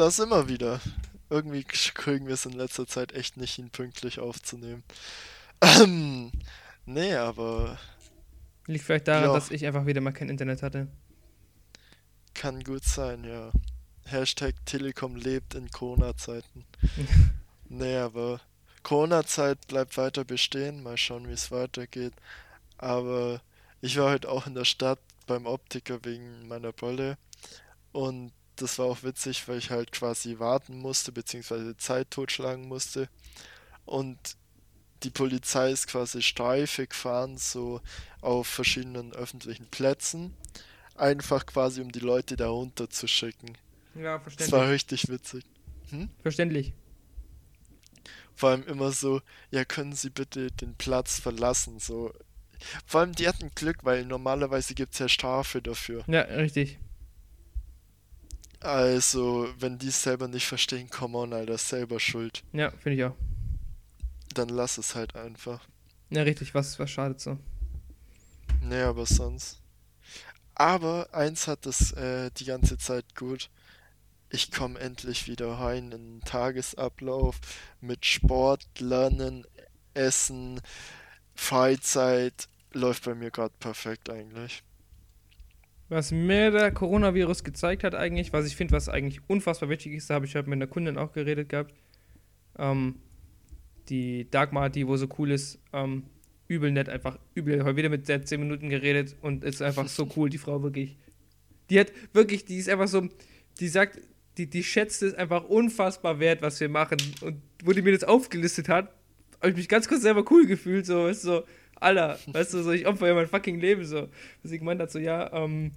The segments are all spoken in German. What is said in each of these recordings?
da sind wir wieder. Irgendwie kriegen wir es in letzter Zeit echt nicht hin, pünktlich aufzunehmen. Ähm, nee, aber. Liegt vielleicht daran, ja. dass ich einfach wieder mal kein Internet hatte. Kann gut sein, ja. Hashtag Telekom lebt in Corona-Zeiten. nee, aber Corona-Zeit bleibt weiter bestehen. Mal schauen, wie es weitergeht. Aber ich war heute auch in der Stadt beim Optiker wegen meiner Brille. Und das war auch witzig, weil ich halt quasi warten musste, beziehungsweise Zeit totschlagen musste. Und die Polizei ist quasi Streife gefahren, so auf verschiedenen öffentlichen Plätzen. Einfach quasi, um die Leute da runter zu schicken. Ja, verständlich. Das war richtig witzig. Hm? Verständlich. Vor allem immer so, ja, können Sie bitte den Platz verlassen, so. Vor allem, die hatten Glück, weil normalerweise gibt es ja Strafe dafür. Ja, richtig. Also, wenn die es selber nicht verstehen, come on, Alter, selber schuld. Ja, finde ich auch. Dann lass es halt einfach. Ja, richtig, was, was schadet so? Nee, aber sonst. Aber eins hat es äh, die ganze Zeit gut. Ich komme endlich wieder rein in den Tagesablauf mit Sport, Lernen, Essen, Freizeit. Läuft bei mir gerade perfekt eigentlich was mir der Coronavirus gezeigt hat eigentlich, was ich finde, was eigentlich unfassbar wichtig ist, da habe ich halt mit einer Kundin auch geredet gehabt. Ähm, die Dagmar, die wo so cool ist, ähm, übel nett, einfach übel. Heute wieder mit der 10 Minuten geredet und ist einfach so cool, die Frau wirklich. Die hat wirklich, die ist einfach so, die sagt, die, die schätzt es einfach unfassbar wert, was wir machen. Und wo die mir das aufgelistet hat, habe ich mich ganz kurz selber cool gefühlt, so, weißt du, so, Alter, weißt du, so, ich opfer ja mein fucking Leben, so. Was ich gemeint hat, so, ja, ähm,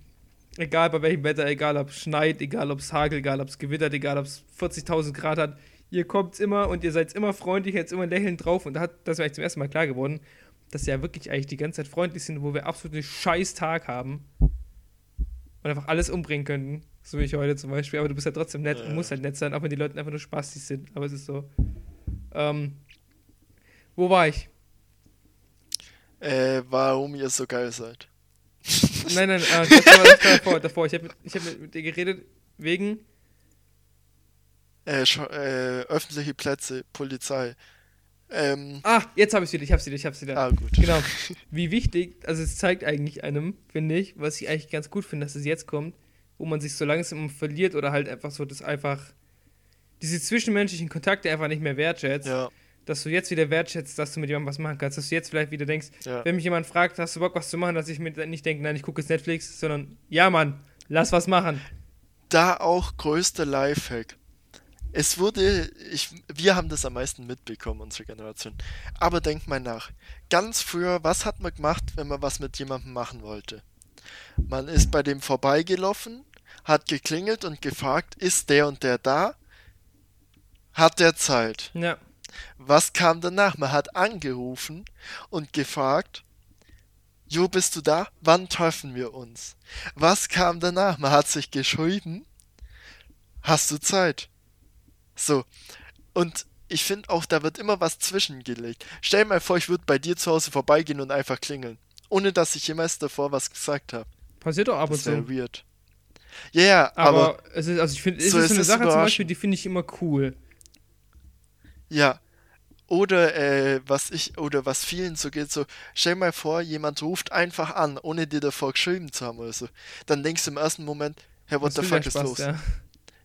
egal bei welchem Wetter, egal ob es schneit, egal ob es hagelt, egal ob es gewittert, egal ob es 40.000 Grad hat, ihr kommt immer und ihr seid immer freundlich, jetzt immer lächelnd drauf und da hat das mir eigentlich zum ersten Mal klar geworden, dass sie ja wirklich eigentlich die ganze Zeit freundlich sind, wo wir absolut einen scheiß Tag haben und einfach alles umbringen könnten, so wie ich heute zum Beispiel, aber du bist ja trotzdem nett und musst halt nett sein, auch wenn die Leute einfach nur spaßig sind, aber es ist so. Ähm, wo war ich? Äh, warum ihr so geil seid. Nein, nein, äh, das war, das davor, davor. Ich habe mit, hab mit dir geredet wegen. Äh, äh, öffentliche Plätze, Polizei. Ähm, ah, jetzt habe ich wieder, ich habe sie wieder, ich habe sie wieder. Ah, gut. Genau. Wie wichtig, also es zeigt eigentlich einem, finde ich, was ich eigentlich ganz gut finde, dass es jetzt kommt, wo man sich so langsam verliert oder halt einfach so das einfach, diese zwischenmenschlichen Kontakte einfach nicht mehr wertschätzt. Ja dass du jetzt wieder wertschätzt, dass du mit jemandem was machen kannst, dass du jetzt vielleicht wieder denkst, ja. wenn mich jemand fragt, hast du Bock, was zu machen, dass ich mir nicht denke, nein, ich gucke jetzt Netflix, sondern ja, Mann, lass was machen. Da auch größter Lifehack. Es wurde, ich, wir haben das am meisten mitbekommen, unsere Generation. Aber denk mal nach. Ganz früher, was hat man gemacht, wenn man was mit jemandem machen wollte? Man ist bei dem vorbeigelaufen, hat geklingelt und gefragt, ist der und der da? Hat der Zeit? Ja. Was kam danach? Man hat angerufen und gefragt, Jo, bist du da? Wann treffen wir uns? Was kam danach? Man hat sich geschrieben, hast du Zeit? So. Und ich finde auch, da wird immer was zwischengelegt. Stell dir mal vor, ich würde bei dir zu Hause vorbeigehen und einfach klingeln. Ohne dass ich jemals davor was gesagt habe. Passiert doch ab und zu. weird. Ja, yeah, aber, aber, es ist, also ich finde, es so ist so eine Sache zum Beispiel, die finde ich immer cool. Ja. Oder äh, was ich, oder was vielen so geht, so, stell mal vor, jemand ruft einfach an, ohne dir davor geschrieben zu haben oder so. Dann denkst du im ersten Moment, hey, what was the fuck ist los? Ja.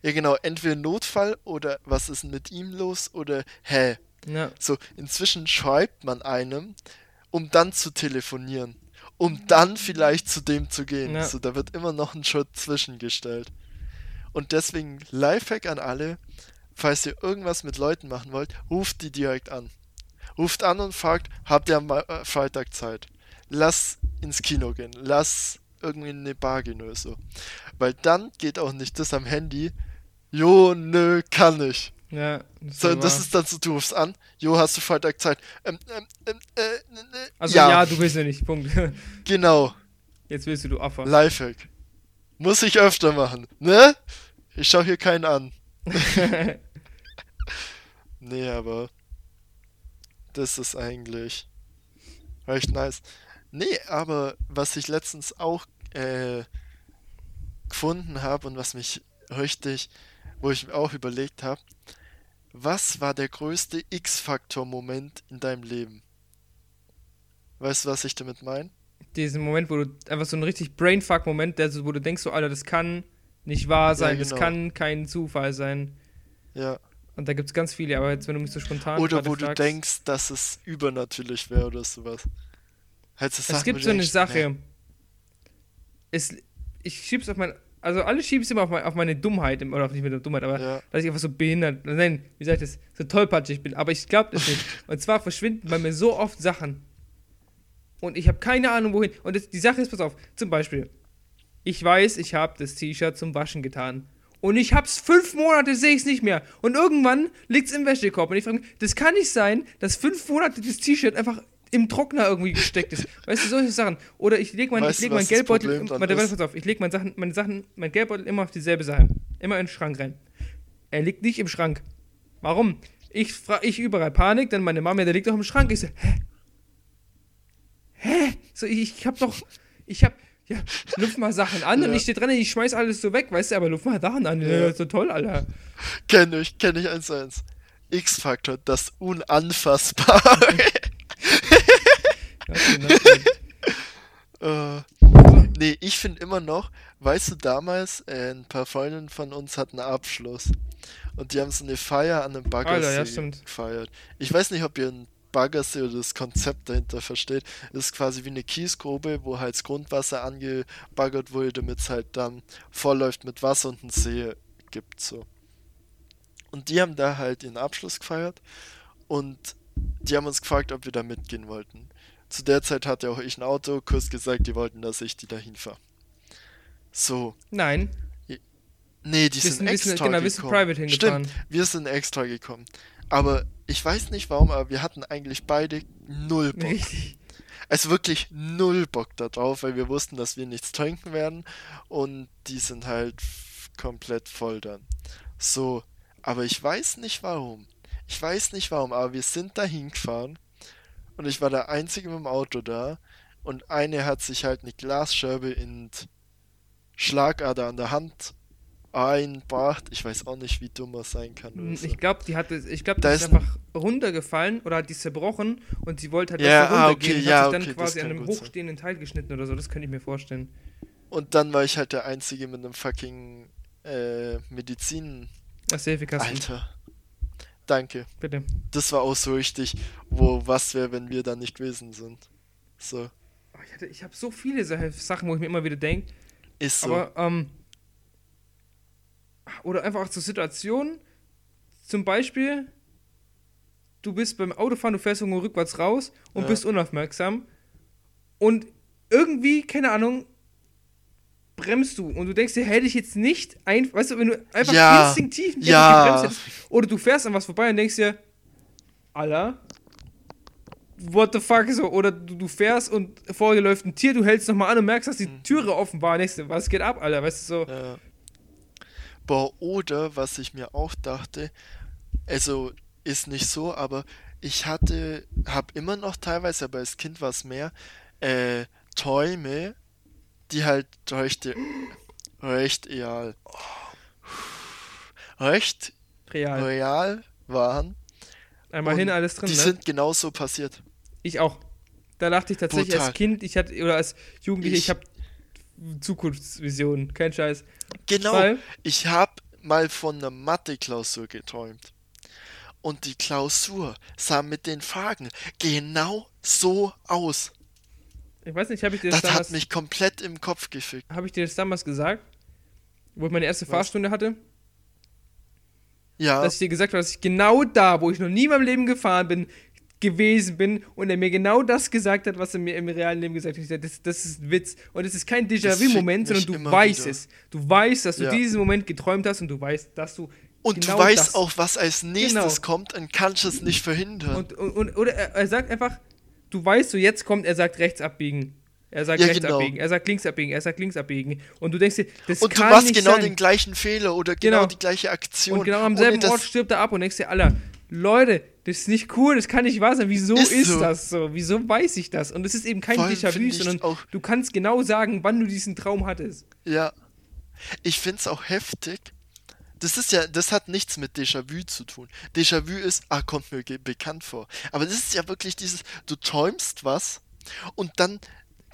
ja. genau, entweder Notfall oder was ist mit ihm los oder hä? Ja. So, inzwischen schreibt man einem, um dann zu telefonieren. Um dann vielleicht zu dem zu gehen. Ja. So, da wird immer noch ein Schritt zwischengestellt. Und deswegen Lifehack an alle, falls ihr irgendwas mit Leuten machen wollt, ruft die direkt an. Ruft an und fragt, habt ihr am äh, Freitag Zeit? Lass ins Kino gehen, lass irgendwie in eine Bar gehen oder so. Weil dann geht auch nicht das am Handy, jo, nö, kann ich. Ja, das, so, das ist dann so, du rufst an, jo, hast du Freitag Zeit? Ähm, ähm, ähm, äh, äh, also ja. ja, du willst ja nicht, Punkt. genau. Jetzt willst du, du Affe. Lifehack. Muss ich öfter machen, ne? Ich schau hier keinen an. Nee, aber das ist eigentlich recht nice. Nee, aber was ich letztens auch äh, gefunden habe und was mich richtig wo ich auch überlegt habe, was war der größte X-Faktor-Moment in deinem Leben? Weißt du, was ich damit meine? Diesen Moment, wo du einfach so ein richtig Brainfuck-Moment, wo du denkst, so, Alter, das kann nicht wahr sein, Ja, das genau. kann kein Zufall sein. Ja. Und da gibt es ganz viele, aber jetzt, wenn du mich so spontan Oder wo du fragst, denkst, dass es übernatürlich wäre oder sowas. Halt so Es gibt du so eine denkst, Sache. nee. Es, ich schieb's auf mein. Also alle schieb's immer auf, mein, auf meine Dummheit, oder auf nicht meine Dummheit, aber Ja. dass ich einfach so behindert, nein, wie sag ich das, so tollpatschig bin. Aber ich glaube das nicht. Und zwar verschwinden bei mir so oft Sachen. Und ich habe keine Ahnung wohin. Und das, die Sache ist, pass auf, zum Beispiel, ich weiß, ich habe das T-Shirt zum Waschen getan. Und ich hab's fünf Monate, sehe ich's nicht mehr. Und irgendwann liegt's im Wäschekorb. Und ich frage mich, das kann nicht sein, dass fünf Monate das T-Shirt einfach im Trockner irgendwie gesteckt ist. Weißt du, solche Sachen. Oder ich lege mein, Weißt ich leg mein Geldbeutel, warte, warte, auf, ich lege meine Sachen, meine Sachen, mein Geldbeutel immer auf dieselbe Seite. Immer in den Schrank rein. Er liegt nicht im Schrank. Warum? Ich frage, ich überall Panik, dann meine Mama, der liegt doch im Schrank. Ich so, hä? Hä? So, ich, ich hab doch, ich hab, ja, luft mal Sachen an und Ja. ich stehe dran, ich schmeiß alles so weg, weißt du, aber luft mal Sachen an. Ja. So toll, Alter. Kenn ich, kenn ich eins zu eins. X-Faktor, das Unanfassbare. Äh, nee, ich finde immer noch, weißt du, damals, äh, ein paar Freundinnen von uns hatten einen Abschluss. Und die haben so eine Feier an einem Alter, ja, Baggersee gefeiert. Ich weiß nicht, ob ihr ein Baggersee oder das Konzept dahinter versteht. Ist quasi wie eine Kiesgrube, wo halt das Grundwasser angebaggert wurde, damit es halt dann vollläuft mit Wasser und einen See gibt, so. Und die haben da halt ihren Abschluss gefeiert und die haben uns gefragt, ob wir da mitgehen wollten. Zu der Zeit hatte auch ich ein Auto, kurz gesagt, die wollten, dass ich die dahin fahre. So. Nein, Nee, die wir sind sind, extra sind, genau, wir sind gekommen. private hingefahren. Stimmt, wir sind extra gekommen. Aber ich weiß nicht warum, aber wir hatten eigentlich beide null Bock. Richtig. Also wirklich null Bock da drauf, weil wir wussten, dass wir nichts trinken werden und die sind halt komplett voll dann. So, aber ich weiß nicht warum. Ich weiß nicht warum, aber wir sind da hingefahren und ich war der Einzige mit dem Auto da und eine hat sich halt eine Glasscherbe in Schlagader an der Hand einbracht. Ich weiß auch nicht, wie dumm er sein kann. Oder so. Ich glaube, die hatte, ich glaube, die ist ist ein- einfach runtergefallen oder hat die zerbrochen und sie wollte halt Ja, dass sie ah, runtergehen okay, und ja, hat sich dann okay, quasi an einem gut sein. hochstehenden Teil geschnitten oder so. Das könnte ich mir vorstellen. Und dann war ich halt der Einzige mit einem fucking äh, Medizin. Das Hilfekasten, Alter. Danke. bitte. Das war auch so richtig, wo was wäre, wenn wir da nicht gewesen sind. So. Oh, Ich, hatte- ich habe so viele Sa- Sachen, wo ich mir immer wieder denke. Ist so. Aber, ähm. Oder einfach auch zur Situation. Zum Beispiel, du bist beim Autofahren, du fährst irgendwo rückwärts raus und Ja. bist unaufmerksam. Und irgendwie, keine Ahnung, bremst du und du denkst dir, hätte ich jetzt nicht ein, weißt du, wenn du einfach Ja. instinktiv nicht Ja. gebremst hättest, oder du fährst an was vorbei und denkst dir, Alter, what the fuck, so, oder du, du fährst und vor dir läuft ein Tier, du hältst nochmal an und merkst, dass die Mhm. Türe offen war, denkst dir, was geht ab, Alter, weißt du, so, Ja. Boah, oder was ich mir auch dachte, also ist nicht so, aber ich hatte, hab immer noch teilweise, aber als Kind war es mehr, äh, Träume, die halt recht, recht real, recht real. real waren. Einmal hin, alles drin, Die ne? sind genauso passiert. Ich auch. Da dachte ich tatsächlich Brutal. als Kind, ich hatte, oder als Jugendlicher, ich, Ich- habe Zukunftsvisionen, kein Scheiß. Genau. Weil, Ich habe mal von einer Mathe-Klausur geträumt. Und die Klausur sah mit den Fragen genau so aus. ich weiß nicht, habe ich dir das Das damals, hat mich komplett im Kopf gefickt. habe ich dir das damals gesagt? Wo ich meine erste Was? Fahrstunde hatte? Ja, dass ich dir gesagt habe, dass ich genau da, wo ich noch nie in meinem Leben gefahren bin, gewesen bin und er mir genau das gesagt hat, was er mir im realen Leben gesagt hat. Das, das ist ein Witz. Und es ist kein Déjà-vu-Moment, sondern du weißt wieder. es. Du weißt, dass du Ja. diesen Moment geträumt hast und du weißt, dass du. und genau du weißt das- auch, was als nächstes Genau. kommt und kannst es nicht verhindern. Und, und, und, oder er, er sagt einfach, du weißt so, jetzt kommt, er sagt rechts abbiegen. Er sagt Ja, rechts genau. abbiegen, er sagt links abbiegen, er sagt links abbiegen. Und du denkst dir, das Und du kann machst nicht genau sein. den gleichen Fehler oder genau, Genau. die gleiche Aktion. Und genau am selben Ort stirbt er ab und denkst dir, Alter, Leute, das ist nicht cool, das kann nicht wahr sein. Wieso ist, Ist so. das so? Wieso weiß ich das? Und es ist eben kein Déjà-vu, sondern du kannst genau sagen, wann du diesen Traum hattest. Ja. Ich find's auch heftig, Das ist ja, das hat nichts mit Déjà-vu zu tun. Déjà-vu ist, ah, kommt mir bekannt vor. Aber das ist ja wirklich dieses, du träumst was und dann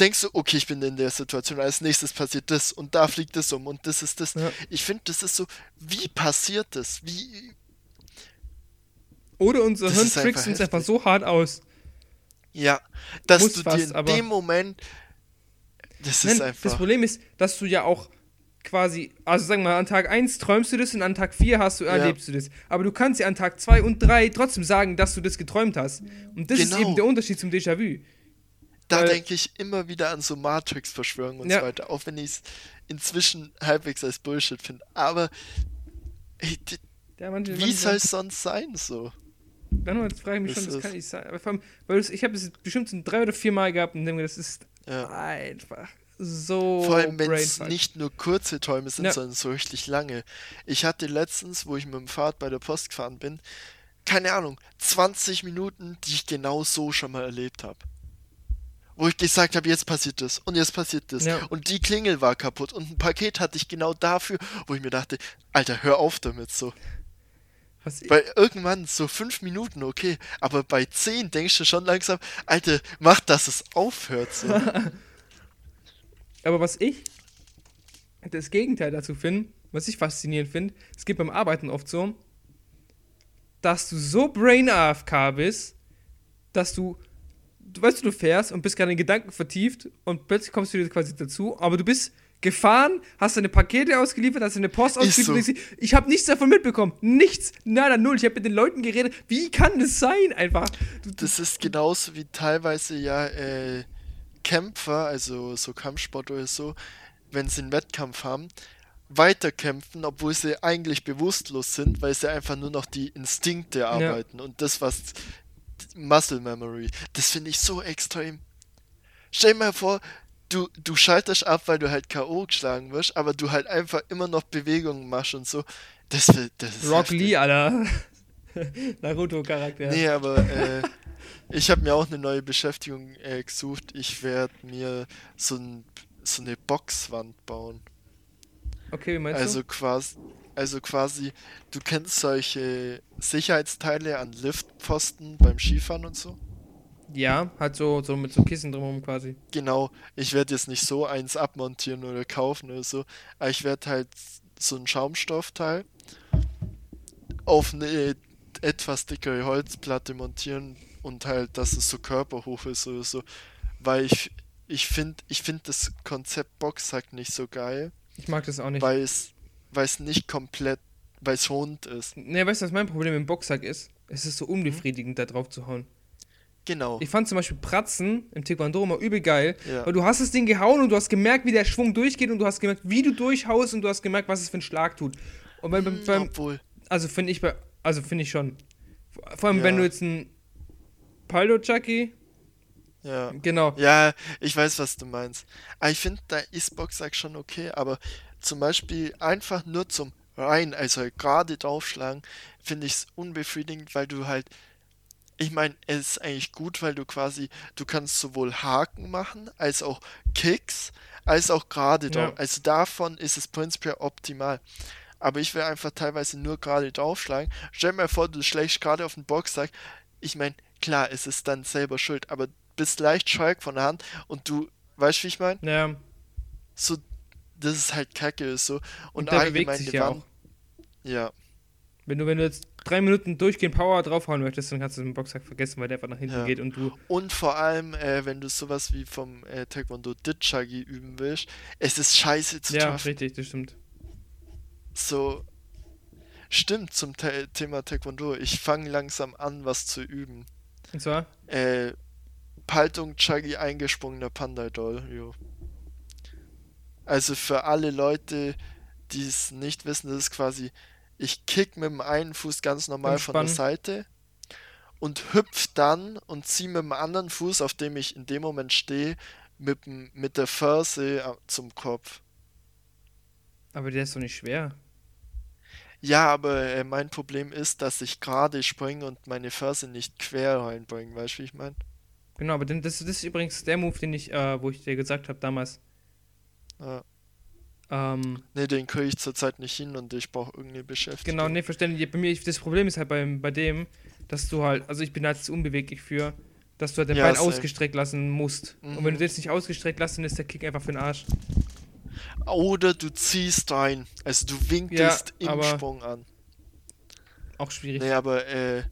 denkst du, okay, ich bin in der Situation, als nächstes passiert das und da fliegt das um und das ist das. Ja. Ich finde, das ist so, wie passiert das? Wie, Oder unser Das Hirn ist trickst uns einfach so hart aus. ja, dass Muss du fast, dir in aber- dem Moment, das Nein, ist das einfach, Problem ist, dass du ja auch quasi, also sagen wir mal, an Tag 1 träumst du das und an Tag 4 hast du, erlebst du das. Aber du kannst ja an Tag 2 und 3 trotzdem sagen, dass du das geträumt hast. Und das ist Genau. eben der Unterschied zum Déjà-vu. da denke ich immer wieder an so Matrix-Verschwörungen und Ja. so weiter, auch wenn ich es inzwischen halbwegs als Bullshit finde. Aber ey, die, Ja, manche, wie soll es sonst sein so? Dann jetzt frage ich mich schon, das kann nicht sein. Aber vor allem, weil das, ich habe das bestimmt drei oder vier Mal gehabt und denke mir, das ist Ja. einfach so Vor allem, wenn es nicht nur kurze Träume sind, Ja. sondern so richtig lange. Ich hatte letztens, wo ich mit dem Fahrrad bei der Post gefahren bin, keine Ahnung, 20 Minuten, die ich genau so schon mal erlebt habe. Wo ich gesagt habe, jetzt passiert das und jetzt passiert das. Ja. Und die Klingel war kaputt und ein Paket hatte ich genau dafür, wo ich mir dachte, Alter, hör auf damit so. Was Weil irgendwann so fünf Minuten, okay, aber bei zehn denkst du schon langsam, Alter, mach, dass es aufhört. So. aber was ich das Gegenteil dazu finde, was ich faszinierend finde, es geht beim Arbeiten oft so, dass du so brain AFK bist, dass du, du weißt du, du fährst und bist gerade in Gedanken vertieft und plötzlich kommst du wieder quasi dazu, aber du bist gefahren, hast deine Pakete ausgeliefert, hast deine Post ausgeliefert. so. Ich habe nichts davon mitbekommen. Nichts. Nada, null. Ich habe mit den Leuten geredet. Wie kann das sein? Einfach. Das ist genauso wie teilweise ja äh, Kämpfer, also so Kampfsport oder so, wenn sie einen Wettkampf haben, weiterkämpfen, obwohl sie eigentlich bewusstlos sind, weil sie einfach nur noch die Instinkte arbeiten und das, was Muscle Memory, das finde ich so extrem. Stell dir mal vor, du, du schaltest ab, weil du halt K.O. geschlagen wirst, aber du halt einfach immer noch Bewegungen machst und so. Das, will- das ist Rock heftig. Lee, Alter. Naruto-Charakter. Nee, aber äh, ich habe mir auch eine neue Beschäftigung äh, gesucht. Ich werde mir so, ein, so eine Boxwand bauen. Okay, wie meinst Also du? quasi, also quasi, du kennst solche Sicherheitsteile an Liftpfosten beim Skifahren und so? Ja, hat so, so mit so Kissen drumherum quasi. Genau, ich werde jetzt nicht so eins abmontieren oder kaufen oder so, aber ich werde halt so ein Schaumstoffteil auf eine etwas dickere Holzplatte montieren und halt, dass es so körperhoch ist oder so, weil ich ich finde ich find das Konzept Boxsack nicht so geil, Ich mag das auch nicht. weil es weil es nicht komplett, weil es rund ist. Ne, weißt du, was mein Problem im Boxsack ist? Es ist so unbefriedigend, da drauf zu hauen. Genau. Ich fand zum Beispiel Pratzen im Taekwondo immer übel geil, Ja. weil du hast das Ding gehauen und du hast gemerkt, wie der Schwung durchgeht und du hast gemerkt, wie du durchhaust und du hast gemerkt, was es für einen Schlag tut. Und beim, beim, beim Obwohl, also finde ich, bei, also finde ich schon. Vor allem, Ja. wenn du jetzt ein Paldo Chucky, ja. genau, Ja, ich weiß, was du meinst. Aber ich finde, da ist Boxsack schon okay, aber zum Beispiel einfach nur zum rein, also gerade draufschlagen, finde ich es unbefriedigend, weil du halt, ich meine, es ist eigentlich gut, weil du quasi, du kannst sowohl Haken machen, als auch Kicks, als auch gerade drauf. Ja. Also davon ist es prinzipiell optimal. Aber ich will einfach teilweise nur gerade draufschlagen. Stell dir mal vor, du schlägst gerade auf den Boxsack. Ich meine, klar, es ist dann selber schuld, aber bist leicht schräg von der Hand und du, weißt du, wie ich meine? ja, So, das ist halt kacke, so. Und, und der bewegt allgemein sich ja auch. Ja, Wenn du, wenn du jetzt drei Minuten durchgehend Power draufhauen möchtest, dann kannst du den Boxsack vergessen, weil der einfach nach hinten Ja. geht und du. und vor allem, äh, wenn du sowas wie vom äh, Taekwondo Ditchagi üben willst, es ist scheiße zu Ja, treffen. richtig, das stimmt. So, stimmt zum Te Thema Taekwondo. Ich fange langsam an, was zu üben. Und zwar, Äh, Paltung Chagi eingesprungener Panda-Doll, jo. Also für alle Leute, die es nicht wissen, das ist quasi, ich kick mit dem einen Fuß ganz normal von der. Seite und hüpf dann und zieh mit dem anderen Fuß, auf dem ich in dem Moment stehe, mit, dem- mit der Ferse äh, zum Kopf. aber der ist doch nicht schwer. Ja, aber äh, mein Problem ist, dass ich gerade springe und meine Ferse nicht quer reinbringe, weißt du, wie ich meine? Genau, aber das, das ist übrigens der Move, den ich, äh, wo ich dir gesagt habe damals. Ja. Ähm, Nee, den kriege ich zurzeit nicht hin und ich brauche irgendwie Beschäftigung. genau, nee, verständlich. Bei mir, das Problem ist halt beim, bei dem, dass du halt, also ich bin halt unbeweglich für, dass du halt dein Ja, Bein ausgestreckt lassen musst. Und wenn Mhm. du das nicht ausgestreckt lässt, dann ist der Kick einfach für den Arsch. Oder du ziehst rein. Also du winkelst im aber- Sprung an. Auch schwierig. Nee, aber äh,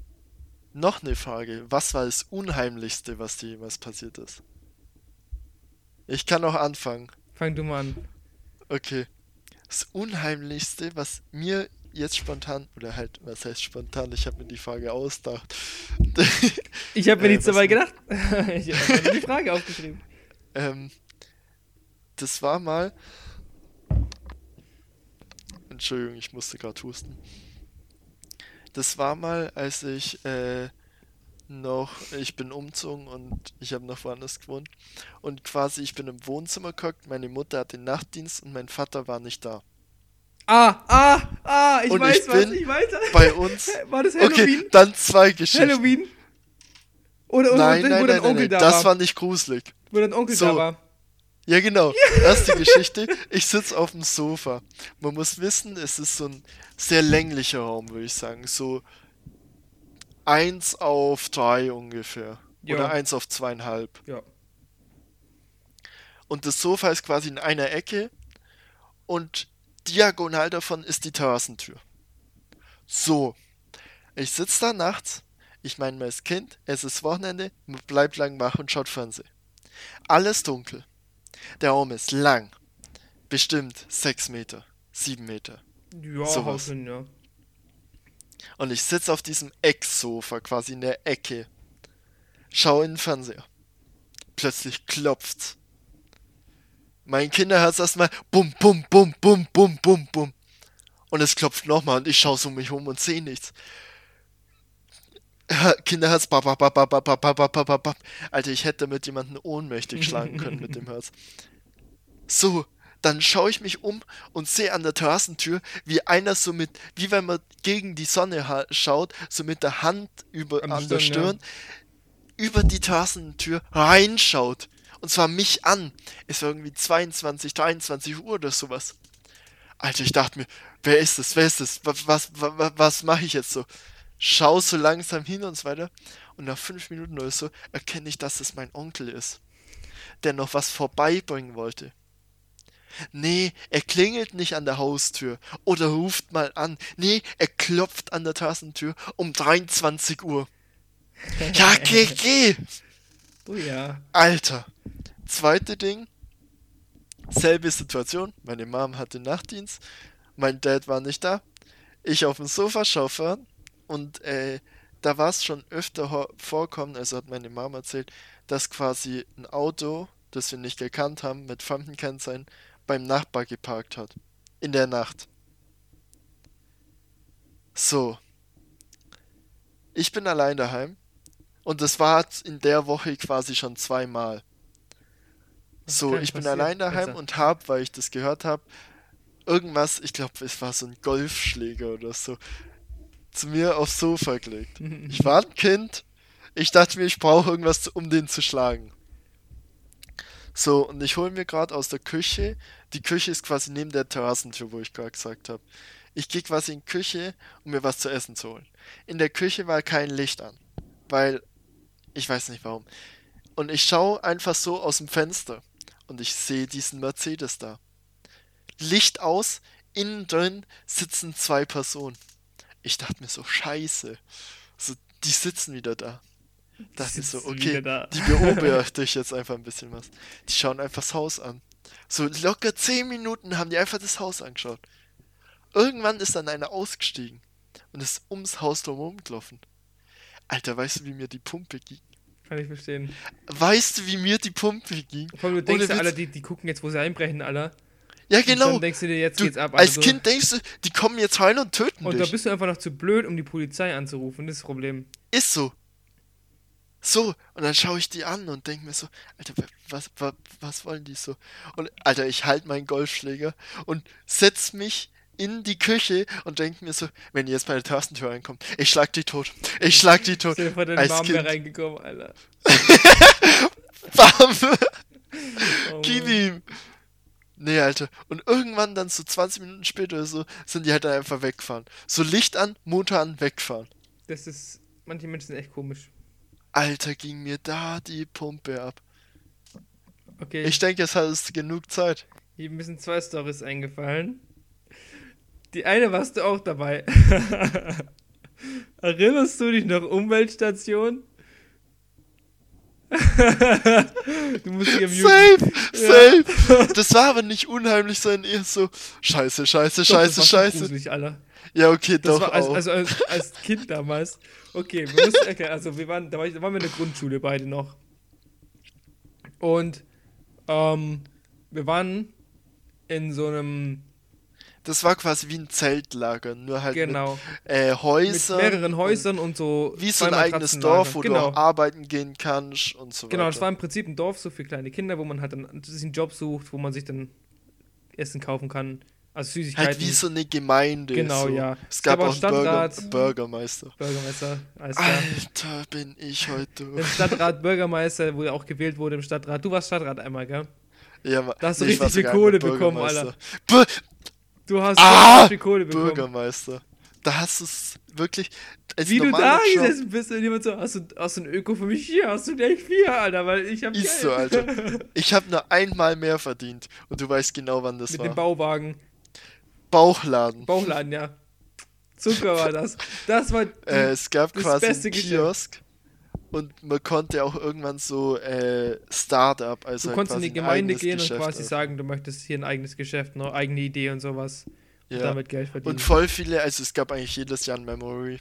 noch eine Frage. Was war das Unheimlichste, was dir jemals passiert ist? Ich kann auch anfangen. Fang du mal an. Okay. Das Unheimlichste, was mir jetzt spontan, oder halt, was heißt spontan, ich habe mir die Frage ausgedacht. Ich habe mir Äh, nichts dabei gedacht. ich habe nur die Frage aufgeschrieben. ähm, das war mal. Entschuldigung, ich musste gerade husten. Das war mal, als ich äh, noch, ich bin umzogen und ich habe noch woanders gewohnt. Und quasi, ich bin im Wohnzimmer geguckt, meine Mutter hat den Nachtdienst und mein Vater war nicht da. Ah, ah, ah, ich Und weiß ich was, ich weiß. Bei uns. War das Halloween? Okay, dann zwei Geschichten. Halloween? Oder, oder Nein, wo nein, dein nein, Onkel nein, da das war? war nicht gruselig. Wo dein Onkel So. da war. Ja, genau. Erste Geschichte. Ich sitze auf dem Sofa. Man muss wissen, es ist so ein sehr länglicher Raum, würde ich sagen. So 1 auf 3 ungefähr. Ja. Oder 1 auf zweieinhalb. Ja. Und das Sofa ist quasi in einer Ecke. Und diagonal davon ist die Terrassentür. So. Ich sitze da nachts. Ich meine, man ist Kind. Es ist Wochenende. Man bleibt lang wach und schaut Fernsehen. Alles dunkel. Der Raum ist lang. Bestimmt 6 Meter, 7 Meter. Ja, Sowas. hin, ja. Und ich sitze auf diesem Ecksofa, quasi in der Ecke. Schau in den Fernseher. Plötzlich klopft's. Mein Kinderherz erstmal bum, bum, bum, bum, bum, bum, bum. Und es klopft nochmal und ich schaue so um mich um und sehe nichts. Kinderherz, bap, bap, bap, bap, bap, bap, bap, bap. Alter, ich hätte damit jemanden ohnmächtig schlagen können mit dem Herz. So, dann schaue ich mich um und sehe an der Terrassentür, wie einer so mit, wie wenn man gegen die Sonne ha schaut, so mit der Hand über, Am an der Stirn, Stirn, über die Terrassentür reinschaut. Und zwar mich an. Es war irgendwie 22, 23 Uhr oder sowas. Alter, ich dachte mir, wer ist das? Wer ist das? Was, was, was, was mache ich jetzt so? Schau so langsam hin und so weiter. Und nach fünf Minuten oder so erkenne ich, dass es mein Onkel ist, der noch was vorbeibringen wollte. Nee, er klingelt nicht an der Haustür oder ruft mal an. Nee, er klopft an der Terrassentür um 23 Uhr. Ja, geh, geh! Oh ja. Alter. Zweite Ding. Selbe Situation. Meine Mom hatte Nachtdienst. Mein Dad war nicht da. Ich auf dem Sofa schau fern. Und äh, da war es schon öfter vorkommen, also hat meine Mom erzählt, dass quasi ein Auto, das wir nicht gekannt haben, mit fremden Kennzeichen, beim Nachbar geparkt hat. In der Nacht. So. Ich bin allein daheim. Und das war in der Woche quasi schon zweimal. So, ich bin allein daheim Besser. und hab, weil ich das gehört habe, irgendwas, ich glaube, es war so ein Golfschläger oder so, zu mir aufs Sofa gelegt. Ich war ein Kind. Ich dachte mir, ich brauche irgendwas, um den zu schlagen. So, und ich hole mir gerade aus der Küche. Die Küche ist quasi neben der Terrassentür, wo ich gerade gesagt habe. Ich gehe quasi in die Küche, um mir was zu essen zu holen. In der Küche war kein Licht an. Weil, ich weiß nicht warum. Und ich schaue einfach so aus dem Fenster. Und ich sehe diesen Mercedes da. Licht aus, innen drin sitzen zwei Personen. Ich dachte mir so, scheiße. So, die sitzen wieder da. Dachte ich so, okay, da. die beobachte ich jetzt einfach ein bisschen was. Die schauen einfach das Haus an. So locker 10 Minuten haben die einfach das Haus angeschaut. Irgendwann ist dann einer ausgestiegen und ist ums Haus drumherum gelaufen. Alter, weißt du, wie mir die Pumpe ging? Kann ich verstehen. Weißt du, wie mir die Pumpe ging? Allem, du denkst. Alter, die, die gucken jetzt, wo sie einbrechen, Alter. Ja, Und genau. dann denkst du dir, jetzt Du, geht's ab. als Alter, so. Kind denkst du, die kommen jetzt rein und töten Und da dich. bist du einfach noch zu blöd, um die Polizei anzurufen. Das ist das Problem. Ist so. So, und dann schaue ich die an und denke mir so, Alter, wa- was, was, was wollen die so? Und Alter, ich halte meinen Golfschläger und setz mich in die Küche und denke mir so, wenn die jetzt bei der Terrassentür reinkommt, ich schlag die tot. Ich schlag die tot. Stell dir vor, deine Als Mom reingekommen, Alter. Bam! Oh, Gib ihm! Nee, Alter. Und irgendwann dann so 20 Minuten später oder so, sind die halt dann einfach weggefahren. So Licht an, Motor an, wegfahren. Das ist. Manche Menschen sind echt komisch. Alter, ging mir da die Pumpe ab. Okay. Ich denke, es hat es genug Zeit. Hier sind zwei Stories eingefallen. Die eine warst du auch dabei. Erinnerst du dich noch Umweltstation? du musst hier Safe, safe. Das war aber nicht unheimlich, sondern eher so Scheiße, Scheiße, Scheiße, Doch, Scheiße. Gruselig, Alter. Ja, okay, Das doch war als, also als, als Kind damals. Okay, wir müssen erklären. Also wir waren, da, war ich, da waren wir in der Grundschule beide noch. Und ähm, wir waren in so einem, Das war quasi wie ein Zeltlager, nur halt genau, mit äh, mit Häusern. mehreren Häusern und so. Wie so ein eigenes. Dorf, wo genau. du auch arbeiten gehen kannst und so Genau, weiter. das war im Prinzip ein Dorf so für kleine Kinder, wo man halt dann sich einen Job sucht, wo man sich dann Essen kaufen kann. Also Süßigkeiten. halt wie so eine Gemeinde. Genau, so. ja. Es gab auch einen Burger, Stadtrat. Bürgermeister. Bürgermeister. Alter, bin ich heute. Den Stadtrat, Bürgermeister, wo er auch gewählt wurde im Stadtrat. Du warst Stadtrat einmal, gell? Ja, ma- Da hast du nee, richtig viel Kohle bekommen. Alter. Bu Du hast Ah! richtig viel Kohle bekommen. Bürgermeister. Da hast du es wirklich. Wie du da Job- gesessen bist und jemand so, hast du, hast du ein Öko für mich hier? Hast du gleich vier, Alter, weil ich hab Ist Geld. so, Alter. Ich habe nur einmal mehr verdient. Und du weißt genau, wann das Mit war. dem Bauwagen. Bauchladen. Bauchladen, ja. Zucker war das. Das war. Äh, es gab Das quasi beste einen Geschäft. Kiosk. Und man konnte auch irgendwann so äh, Start-up, also du halt konntest in die ein Gemeinde gehen und Geschäft quasi auf. sagen, du möchtest hier ein eigenes Geschäft, eine eigene Idee und sowas. Und Ja. damit Geld verdienen. Und voll viele, also es gab eigentlich jedes Jahr ein Memory.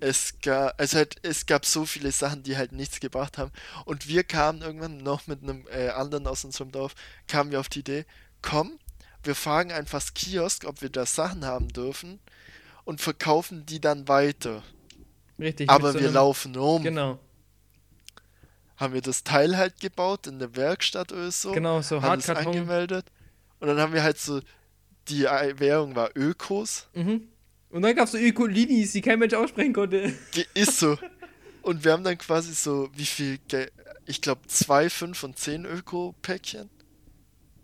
Es gab, also halt, es gab so viele Sachen, die halt nichts gebracht haben. Und wir kamen irgendwann noch mit einem äh, anderen aus unserem Dorf, kamen wir auf die Idee, komm, wir fragen einfach das Kiosk, ob wir da Sachen haben dürfen und verkaufen die dann weiter. Richtig. Aber so wir einem- laufen rum. Genau, Haben wir das Teil halt gebaut in der Werkstatt oder so. genau, so haben es angemeldet. Und dann haben wir halt so, die äh, Währung war Ökos. Mhm. Und dann gab es so Ökolinis, die kein Mensch aussprechen konnte. Ist so. Und wir haben dann quasi so, wie viel Geld? Ich glaube, zwei, fünf und zehn Öko-Päckchen.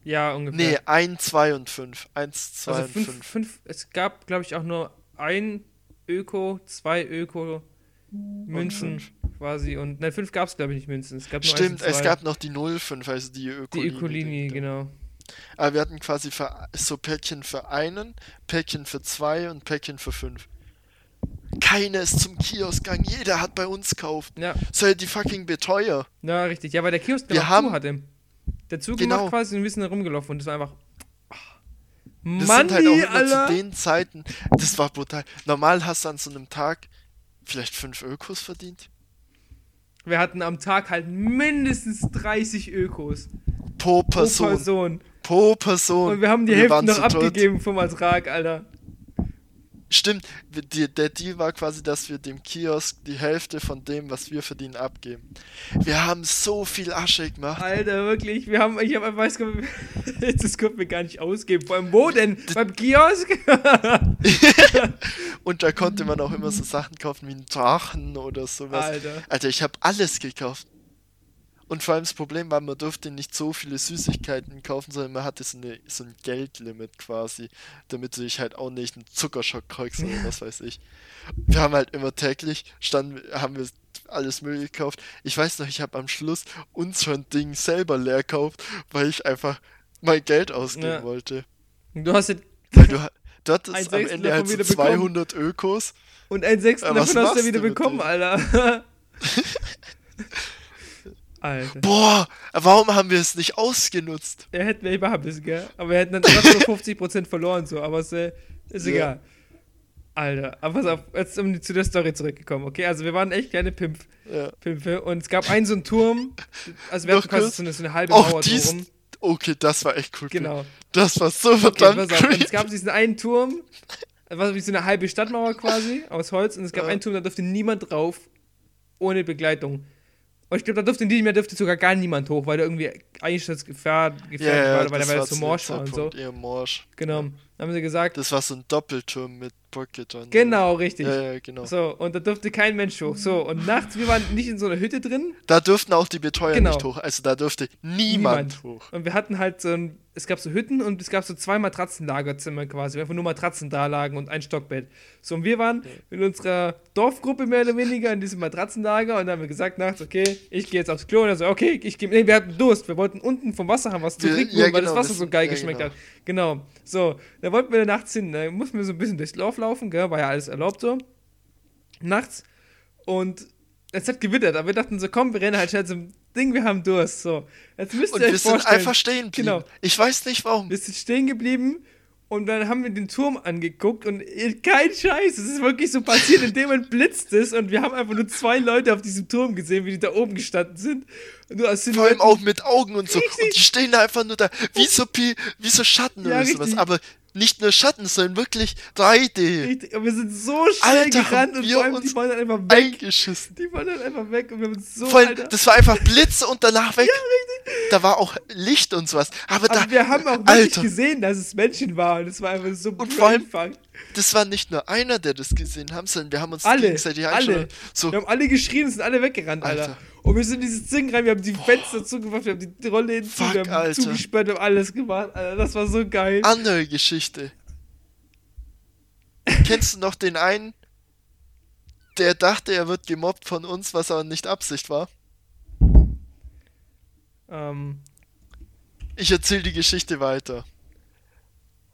Ja, ungefähr. Nee, ein, zwei und fünf. Eins, zwei also und fünf, fünf. fünf, es gab, glaube ich, auch nur ein Öko, zwei Öko Münzen fünf. quasi. Und nein, fünf gab es, glaube ich, nicht Münzen. Es gab nur Stimmt, und es gab noch die 05, also die die Ökolini. Ökolini, genau. Aber wir hatten quasi für, so Päckchen für einen, Päckchen für zwei und Päckchen für fünf. Keiner ist zum Kiosk gegangen, jeder hat bei uns gekauft. Ja, Soll die fucking beteuer. ja, richtig. Ja, weil der Kiosk Wir haben- hatte. Der Zug Genau. gemacht quasi und wir sind da rumgelaufen und das war einfach. Das Mann, sind halt auch immer Alter! zu den Zeiten, das war brutal. Normal hast du an so einem Tag vielleicht fünf Ökos verdient. Wir hatten am Tag halt mindestens 30 Ökos Pro pro Person. Person. Pro Person. Und wir haben die Und Hälfte noch abgegeben vom Ertrag, Alter. Stimmt, der Deal war quasi, dass wir dem Kiosk die Hälfte von dem, was wir verdienen, abgeben. Wir haben so viel Asche gemacht. Alter, wirklich. Wir haben, ich habe weiß das konnten wir gar nicht ausgeben. Vor allem wo denn? Beim Kiosk? Und da konnte man auch immer so Sachen kaufen wie einen Drachen oder sowas. Alter. Alter, ich habe alles gekauft. Und vor allem das Problem war, man durfte nicht so viele Süßigkeiten kaufen, sondern man hatte so, eine, so ein Geldlimit quasi, damit du dich halt auch nicht einen Zuckerschock kriegst oder was weiß ich. Wir haben halt immer täglich, standen, haben wir alles Müll gekauft. Ich weiß noch, ich habe am Schluss uns schon Ding selber leer gekauft, weil ich einfach mein Geld ausgeben Ja. wollte. Du hast jetzt, Weil du, du hattest am Ende halt so davon wieder bekommen. 200 Ökos. und ein Sechstel davon hast du wieder bekommen? Alter. Alter. Boah, warum haben wir es nicht ausgenutzt? Er hätten wir machen müssen, gell? Aber wir hätten dann trotzdem nur 50% verloren, so. Aber es äh, ist Ja. egal. Alter, aber pass auf, jetzt um die- zu der Story zurückgekommen, okay? Also wir waren echt kleine Pimp, Ja. Pimpe und es gab einen so einen Turm, also wir hatten quasi so eine, so eine halbe Oh, Mauer dies- drum. Okay, das war echt cool. Genau. Das war so Okay, verdammt pass auf. Und creepy. es gab diesen einen Turm, war wie so eine halbe Stadtmauer quasi, aus Holz. Und es gab Ja. einen Turm, da durfte niemand drauf, ohne Begleitung. Und ich glaube, da durfte in diesem Jahr dürfte sogar gar niemand hoch, weil da irgendwie eigentlich das gefährdet Ja, ja, war, weil so zu morsch war und so. Morsch. Genau. Dann haben sie gesagt, Das war so ein Doppelturm mit Brückgittern. genau, richtig. Ja, ja, genau. So, und da durfte kein Mensch hoch. So, und nachts, wir waren nicht in so einer Hütte drin. Da durften auch die Betreuer Genau. nicht hoch. Also da durfte niemand, hoch. Und wir hatten halt so ein, es gab so Hütten und es gab so zwei Matratzenlagerzimmer quasi, wo einfach nur Matratzen da lagen und ein Stockbett. So, und wir waren in unserer Dorfgruppe mehr oder weniger in diesem Matratzenlager und dann haben wir gesagt nachts, okay, ich gehe jetzt aufs Klo und er so, okay, ich gehe, nee, wir hatten Durst, wir wollten unten vom Wasser haben was zu trinken, ja, holen, weil genau, das Wasser das- so geil ja, geschmeckt genau. hat. Genau, so, da wollten wir nachts hin, da mussten wir so ein bisschen durchs Dorf laufen, gell, war ja alles erlaubt so, nachts und es hat gewittert, aber wir dachten so, komm, wir rennen halt schnell zum Ding, wir haben Durst, so. Jetzt müsst Und ihr euch wir sind vorstellen, einfach stehen geblieben. Genau. Ich weiß nicht warum. wir sind stehen geblieben und dann haben wir den Turm angeguckt und äh, kein Scheiß, es ist wirklich so passiert, in dem Moment blitzt es und wir haben einfach nur zwei Leute auf diesem Turm gesehen, wie die da oben gestanden sind. Und nur als Vor allem auch mit Augen und so. Richtig. Und die stehen da einfach nur da, wie so, wie so Schatten Ja, oder sowas. richtig. Aber nicht nur Schatten, sondern wirklich 3D. Richtig, und wir sind so schnell Alter, gerannt und wir vor allem die uns waren dann einfach weg. Eingeschissen. Die waren dann einfach weg und wir haben uns so, Vor allem, Alter. das war einfach Blitze und danach weg. Da war auch Licht und sowas. Aber da, Aber wir haben auch wirklich Alter, gesehen, dass es Menschen waren. Das war einfach so Und vor allem- das war nicht nur einer, der das gesehen haben, sondern wir haben uns Alle, gegenseitig angeschaut. alle. So, Wir haben alle geschrien und sind alle weggerannt, Alter. Alter. Und wir sind in dieses Ding rein, wir haben die Fenster zugemacht, wir haben die Rolle hinzu, wir haben Alter. zugesperrt, wir haben alles gemacht, Alter. Das war so geil. andere Geschichte. Kennst du noch den einen, der dachte, er wird gemobbt von uns, was aber nicht Absicht war? Ähm, Ich erzähle die Geschichte weiter.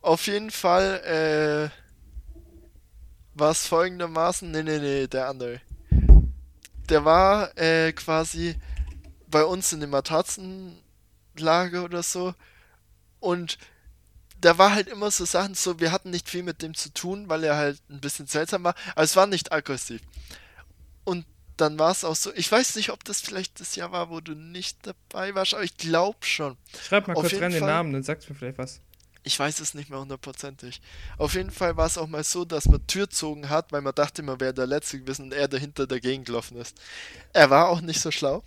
Auf jeden Fall, äh, war es folgendermaßen, nee, nee, nee, der andere. Der war, äh, quasi bei uns in dem Matratzenlager oder so und da war halt immer so Sachen so, wir hatten nicht viel mit dem zu tun, weil er halt ein bisschen seltsam war, aber es war nicht aggressiv. Und dann war es auch so, ich weiß nicht, ob das vielleicht das Jahr war, wo du nicht dabei warst, aber ich glaube schon. schreib mal Auf kurz rein den Fall. Namen, dann sagst du mir vielleicht was. Ich weiß es nicht mehr hundertprozentig. Auf jeden Fall war es auch mal so, dass man Tür zogen hat, weil man dachte, man wäre der Letzte gewesen und er dahinter dagegen gelaufen ist. Er war auch nicht so schlau,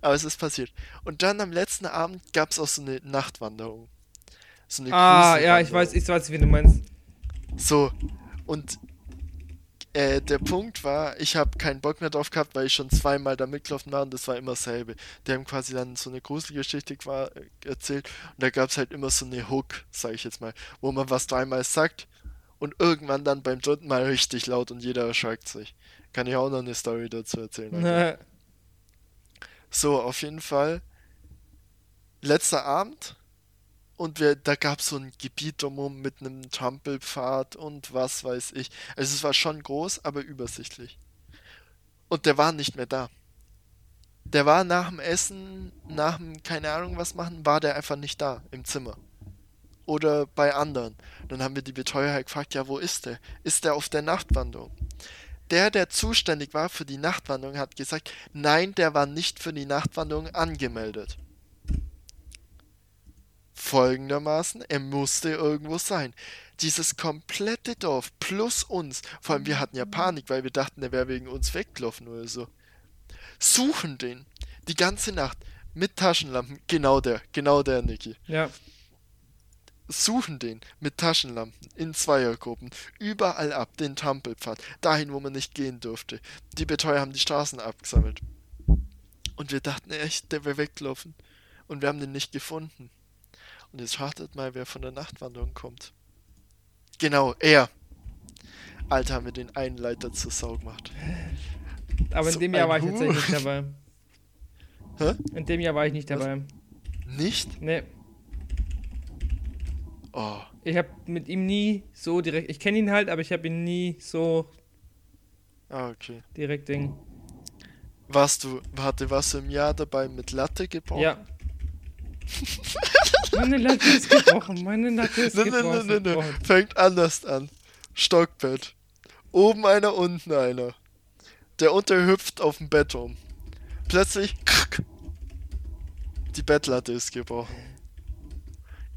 aber es ist passiert. Und dann am letzten Abend gab es auch so eine Nachtwanderung. So eine Ah, ja, ich weiß, ich weiß, wie du meinst. So, und äh, der Punkt war, ich habe keinen Bock mehr drauf gehabt, weil ich schon zweimal da mitgelaufen war und das war immer dasselbe. Die haben quasi dann so eine Gruselgeschichte äh, erzählt und da gab es halt immer so eine Hook, sage ich jetzt mal, wo man was dreimal sagt und irgendwann dann beim dritten Mal richtig laut und jeder erschreckt sich. Kann ich auch noch eine Story dazu erzählen. Alter. So, auf jeden Fall. Letzter Abend. Und wir, da gab es so ein Gebiet drumherum mit einem Trampelpfad und was weiß ich. Also es war schon groß, aber übersichtlich. Und der war nicht mehr da. Der war nach dem Essen, nach dem, keine Ahnung was machen, war der einfach nicht da im Zimmer. Oder bei anderen. Dann haben wir die Betreuer halt gefragt, ja, wo ist der? Ist der auf der Nachtwanderung? Der, der zuständig war für die Nachtwanderung, hat gesagt, nein, der war nicht für die Nachtwanderung angemeldet. Folgendermaßen, er musste irgendwo sein. Dieses komplette Dorf plus uns, vor allem wir hatten ja Panik, weil wir dachten, er wäre wegen uns weggelaufen oder so. Suchen den die ganze Nacht mit Taschenlampen, genau der, genau der Niki. Ja, Suchen den mit Taschenlampen in Zweiergruppen überall ab, den Trampelpfad, dahin, wo man nicht gehen durfte. Die Betreuer haben die Straßen abgesammelt. Und wir dachten echt, der wäre weggelaufen. Und wir haben den nicht gefunden. Und jetzt ratet mal, wer von der Nachtwanderung kommt. Genau, er. Alter, haben wir den einen Leiter zur Sau gemacht. aber in So dem Jahr war ich tatsächlich nicht dabei. Hä? In dem Jahr war ich nicht Was? dabei. Nicht? Nee, Oh. ich habe mit ihm nie so direkt, ich kenne ihn halt, aber ich habe ihn nie so Ah, okay. direkt Ding. Warst du, warte, warst du im Jahr dabei mit Latte gebrochen? Ja. meine Latte ist gebrochen, meine Latte ist Nein, nein, gebrochen. nein, nein, nein. gebrochen. Fängt anders an. Stockbett. Oben einer, unten einer. Der untere hüpft auf dem Bett um. Plötzlich. Die Bettlatte ist gebrochen.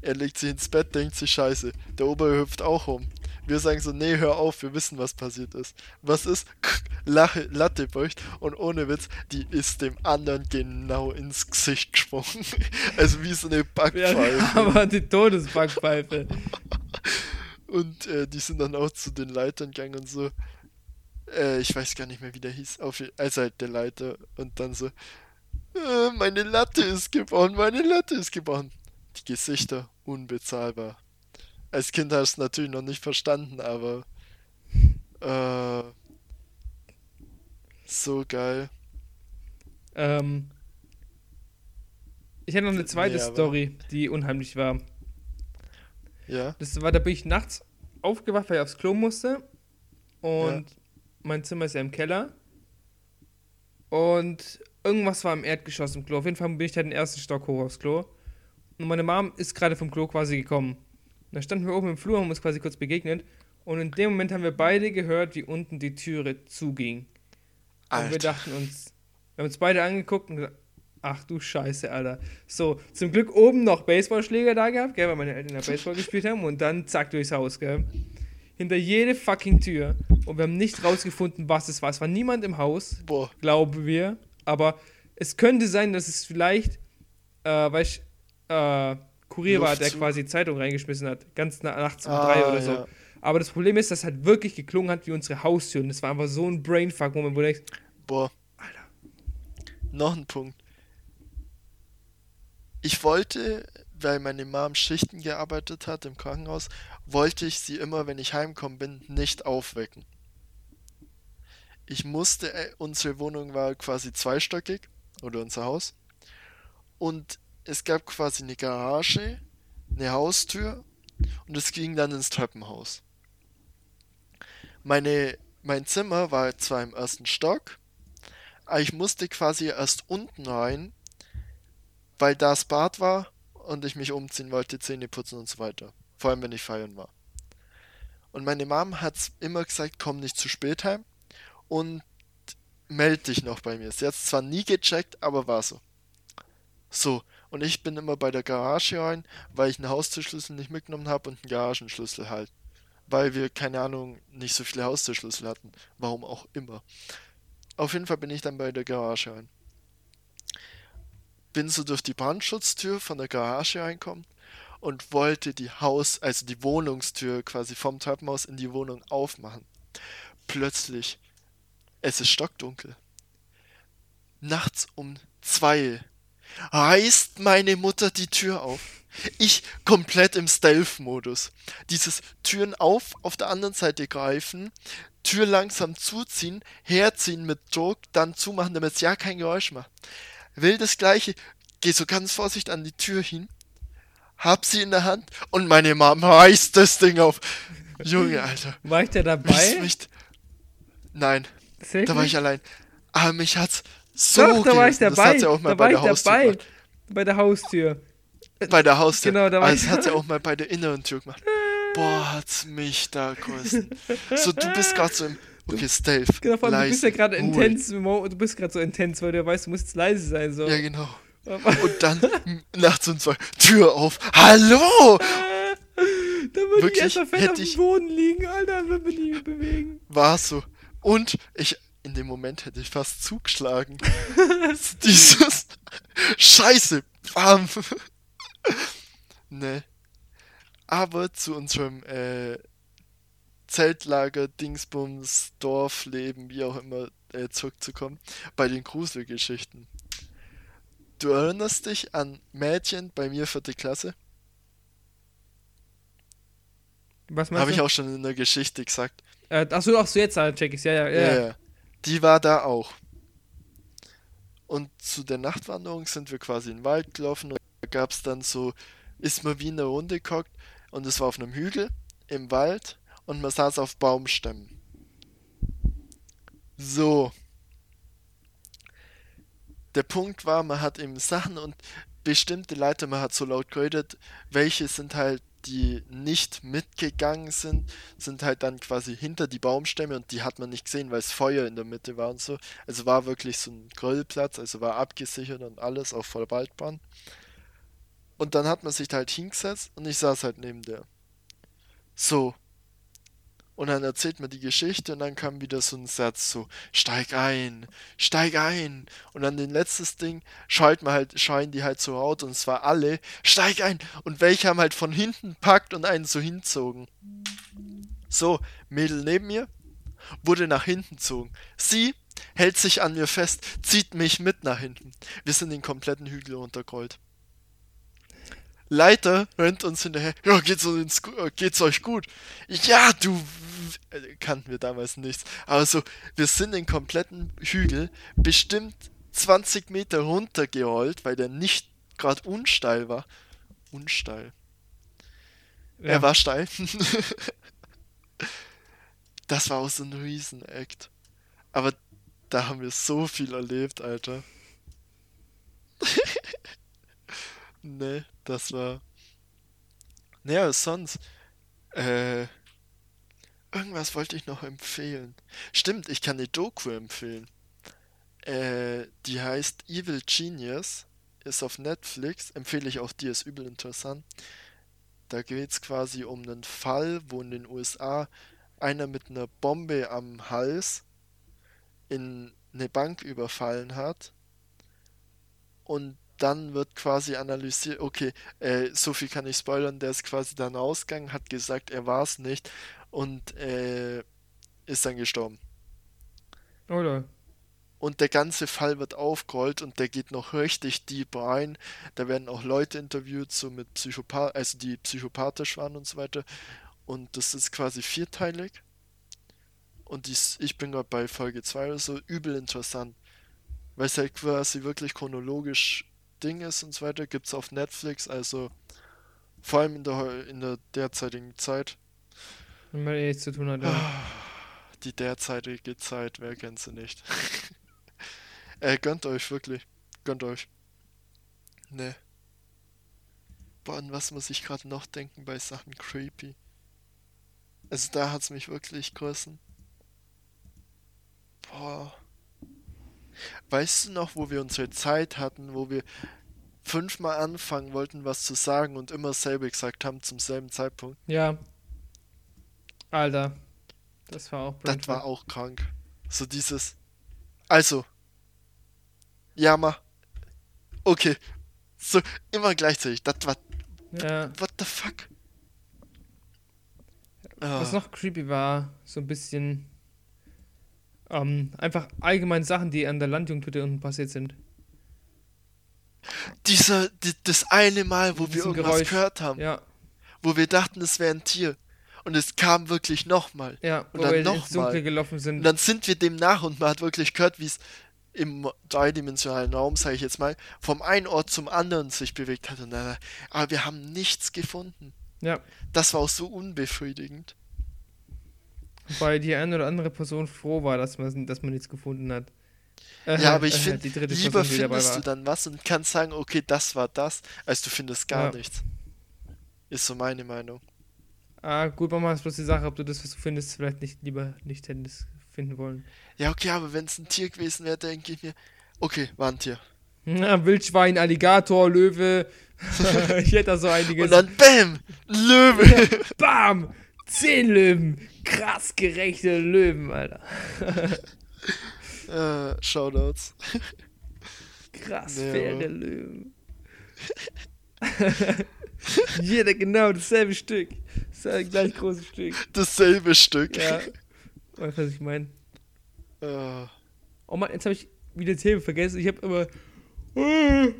Er legt sich ins Bett, denkt sich Scheiße. Der obere hüpft auch um. Wir sagen so, nee, hör auf, wir wissen, was passiert ist. Was ist? Lache, Latte bricht und ohne Witz, die ist dem anderen genau ins Gesicht gesprungen. Also wie so eine Backpfeife. Ja, aber die Todesbackpfeife. Und äh, die sind dann auch zu den Leitern gegangen und so. Äh, ich weiß gar nicht mehr, wie der hieß. Auf, also halt der Leiter. Und dann so, äh, meine Latte ist gebrochen, meine Latte ist gebrochen. Die Gesichter unbezahlbar. Als Kind hast du es natürlich noch nicht verstanden, aber äh, so geil. Ähm, ich hätte noch eine zweite Nee, Story, die unheimlich war. Ja, Das war, da bin ich nachts aufgewacht, weil ich aufs Klo musste. Und mein Zimmer ist ja im Keller. Und irgendwas war im Erdgeschoss im Klo. Auf jeden Fall bin ich da den ersten Stock hoch aufs Klo. Und meine Mom ist gerade vom Klo quasi gekommen. Und da standen wir oben im Flur und haben uns quasi kurz begegnet. Und in dem Moment haben wir beide gehört, wie unten die Türe zuging. Und wir Alter. dachten uns, wir haben uns beide angeguckt und gesagt, ach du Scheiße, Alter. So, zum Glück oben noch Baseballschläger da gehabt, gell, weil meine Eltern ja Baseball gespielt haben und dann zack durchs Haus, gell. Hinter jede fucking Tür. Und wir haben nicht rausgefunden, was es war. Es war niemand im Haus, Boah, glauben wir. Aber es könnte sein, dass es vielleicht, äh, weil ich, äh, Kurier war, der quasi Zeitung reingeschmissen hat. Ganz na- nachts um Ah, drei oder so. ja. Aber das Problem ist, dass halt wirklich geklungen hat wie unsere Haustür. Und das war einfach so ein Brainfuck-Moment, wo du denkst, boah. Alter. Noch ein Punkt. Ich wollte, weil meine Mom Schichten gearbeitet hat im Krankenhaus, wollte ich sie immer, wenn ich heimkommen bin, nicht aufwecken. Ich musste, äh, unsere Wohnung war quasi zweistöckig, oder unser Haus. Und es gab quasi eine Garage, eine Haustür und es ging dann ins Treppenhaus. Meine, mein Zimmer war zwar im ersten Stock, aber ich musste quasi erst unten rein, weil da das Bad war und ich mich umziehen wollte, Zähne putzen und so weiter. Vor allem, wenn ich feiern war. Und meine Mom hat immer gesagt, komm nicht zu spät heim und meld dich noch bei mir. Sie hat zwar nie gecheckt, aber war so. So, und ich bin immer bei der Garage rein, weil ich einen Haustürschlüssel nicht mitgenommen habe und einen Garagenschlüssel halt. Weil wir, keine Ahnung, nicht so viele Haustürschlüssel hatten. Warum auch immer. Auf jeden Fall bin ich dann bei der Garage rein. Bin so durch die Brandschutztür von der Garage reinkommen und wollte die Haus, also die Wohnungstür quasi vom Treppenhaus in die Wohnung aufmachen. Plötzlich, es ist stockdunkel. Nachts um zwei reißt meine Mutter die Tür auf. Ich komplett im Stealth-Modus. Dieses Türen auf, auf der anderen Seite greifen, Tür langsam zuziehen, herziehen mit Druck, dann zumachen, damit es ja kein Geräusch macht. Will das gleiche, geh so ganz vorsichtig an die Tür hin, hab sie in der Hand und meine Mom reißt das Ding auf. Junge, Alter. War ich da Mich, dabei? mich, nein, Tatsächlich? da war ich allein. Aber mich hat's so Doch, da war ich gerissen. Das dabei. hat sie auch mal da bei der ich Haustür dabei. gemacht. Bei der Haustür. Bei der Haustür. Genau, da war Aber ich- das hat sie auch mal bei der inneren Tür gemacht. Boah, hat's mich da gerissen. So, du bist gerade so im. Okay, Stealth. Genau, vor allem, du bist ja leise, gerade intens, du bist gerade so intens, weil du weißt, du musst jetzt leise sein. So. Ja, genau. Und dann nachts um zwei, Tür auf. Hallo! da würde ich Wirklich, erstmal fett auf dem ich- Boden liegen, Alter, würde mich nicht bewegen. War so. Und ich, in dem Moment hätte ich fast zugeschlagen. Dieses Scheiße. Bam. ne. Aber zu unserem äh, Zeltlager, Dingsbums, Dorfleben, wie auch immer, äh, zurückzukommen, bei den Gruselgeschichten. Du erinnerst dich an Mädchen bei mir vierte Klasse? Was meinst Habe ich auch schon in der Geschichte gesagt. Äh, achso, ach so, jetzt ah, check ich's. Ja, ja, ja. Ja, ja. Die war da auch. Und zu der Nachtwanderung sind wir quasi in den Wald gelaufen und da gab es dann so, ist man wie in der Runde gehockt und es war auf einem Hügel im Wald und man saß auf Baumstämmen. So. Der Punkt war, man hat eben Sachen und bestimmte Leute, man hat so laut geredet, welche sind halt, die nicht mitgegangen sind, sind halt dann quasi hinter die Baumstämme und die hat man nicht gesehen, weil es Feuer in der Mitte war und so. Also war wirklich so ein Grillplatz, also war abgesichert und alles auf voller Waldbahn. Und dann hat man sich halt hingesetzt und ich saß halt neben der. So. Und dann erzählt man die Geschichte und dann kam wieder so ein Satz so, steig ein, steig ein. Und dann den letztes Ding schallt man halt, schreien die halt so laut und zwar alle, steig ein. Und welche haben halt von hinten packt und einen so hinzogen. So, Mädel neben mir, wurde nach hinten gezogen. Sie hält sich an mir fest, zieht mich mit nach hinten. Wir sind den kompletten Hügel runtergerollt. Leiter rennt uns hinterher. Ja, geht's, uns, geht's euch gut? Ja, du. Kannten wir damals nichts. Aber so, wir sind den kompletten Hügel bestimmt 20 Meter runtergerollt, weil der nicht gerade unsteil war. Unsteil. Ja. Er war steil. das war auch so ein Riesen-Act. Aber da haben wir so viel erlebt, Alter. ne, das war. Naja, sonst. Äh. Irgendwas wollte ich noch empfehlen. Stimmt, ich kann die Doku empfehlen. Äh, die heißt Evil Genius. Ist auf Netflix. Empfehle ich auch dir, ist übel interessant. Da geht es quasi um einen Fall, wo in den USA einer mit einer Bombe am Hals in eine Bank überfallen hat und dann wird quasi analysiert, okay, äh, so viel kann ich spoilern, der ist quasi dann ausgegangen, hat gesagt, er war es nicht und äh, ist dann gestorben. Oder? Und der ganze Fall wird aufgerollt und der geht noch richtig deep rein. Da werden auch Leute interviewt, so mit Psychopath, also die psychopathisch waren und so weiter. Und das ist quasi vierteilig. Und dies, ich bin gerade bei Folge 2 oder so, übel interessant. Weil es halt quasi wirklich chronologisch Ding ist und so weiter, gibt es auf Netflix, also vor allem in der, in der derzeitigen Zeit. Wenn man eh zu tun hat, ja. Die derzeitige Zeit, wer kennt sie nicht? äh, gönnt euch wirklich. Gönnt euch. Ne. Boah, an was muss ich gerade noch denken bei Sachen creepy? Also da hat es mich wirklich gerissen. Boah. Weißt du noch, wo wir unsere Zeit hatten, wo wir fünfmal anfangen wollten, was zu sagen und immer selber gesagt haben zum selben Zeitpunkt? Ja. Alter. Das war auch Das war auch krank. So dieses. Also. Ja, ma. Okay. So, immer gleichzeitig. Das war. Ja. What the fuck? Was ah. noch creepy war, so ein bisschen ähm, einfach allgemein Sachen, die an der Landjungtüte unten passiert sind. Dieser, die, das eine Mal, wo wir irgendwas Geräusch. gehört haben. Ja. Wo wir dachten, es wäre ein Tier. Und es kam wirklich nochmal. Ja, und dann nochmal. gelaufen sind. Und dann sind wir dem nach und man hat wirklich gehört, wie es im dreidimensionalen Raum, sage ich jetzt mal, vom einen Ort zum anderen sich bewegt hat. Und dann, aber wir haben nichts gefunden. Ja. Das war auch so unbefriedigend. Weil die eine oder andere Person froh war, dass man, dass man nichts gefunden hat. Äh, ja, aber ich äh, finde, lieber Person, findest du dann was und kannst sagen, okay, das war das, als du findest gar ja. nichts. Ist so meine Meinung. Ah, gut, Mama, ist bloß die Sache, ob du das, was du findest, vielleicht nicht lieber nicht hättest finden wollen. Ja, okay, aber wenn es ein Tier gewesen wäre, denke ich mir, okay, war ein Tier. Ja, Wildschwein, Alligator, Löwe. ich hätte da so einiges. Und dann BÄM! Löwe! Bam! Zehn Löwen! Krass gerechte Löwen, Alter. äh, Shoutouts. Krass nee, faire Löwen. Jeder genau dasselbe Stück. Das gleich großes Stück. Dasselbe Stück. Ja. Weißt du, was ich meine? Uh. Oh Mann, jetzt habe ich wieder das Thema vergessen. Ich habe immer. Uh.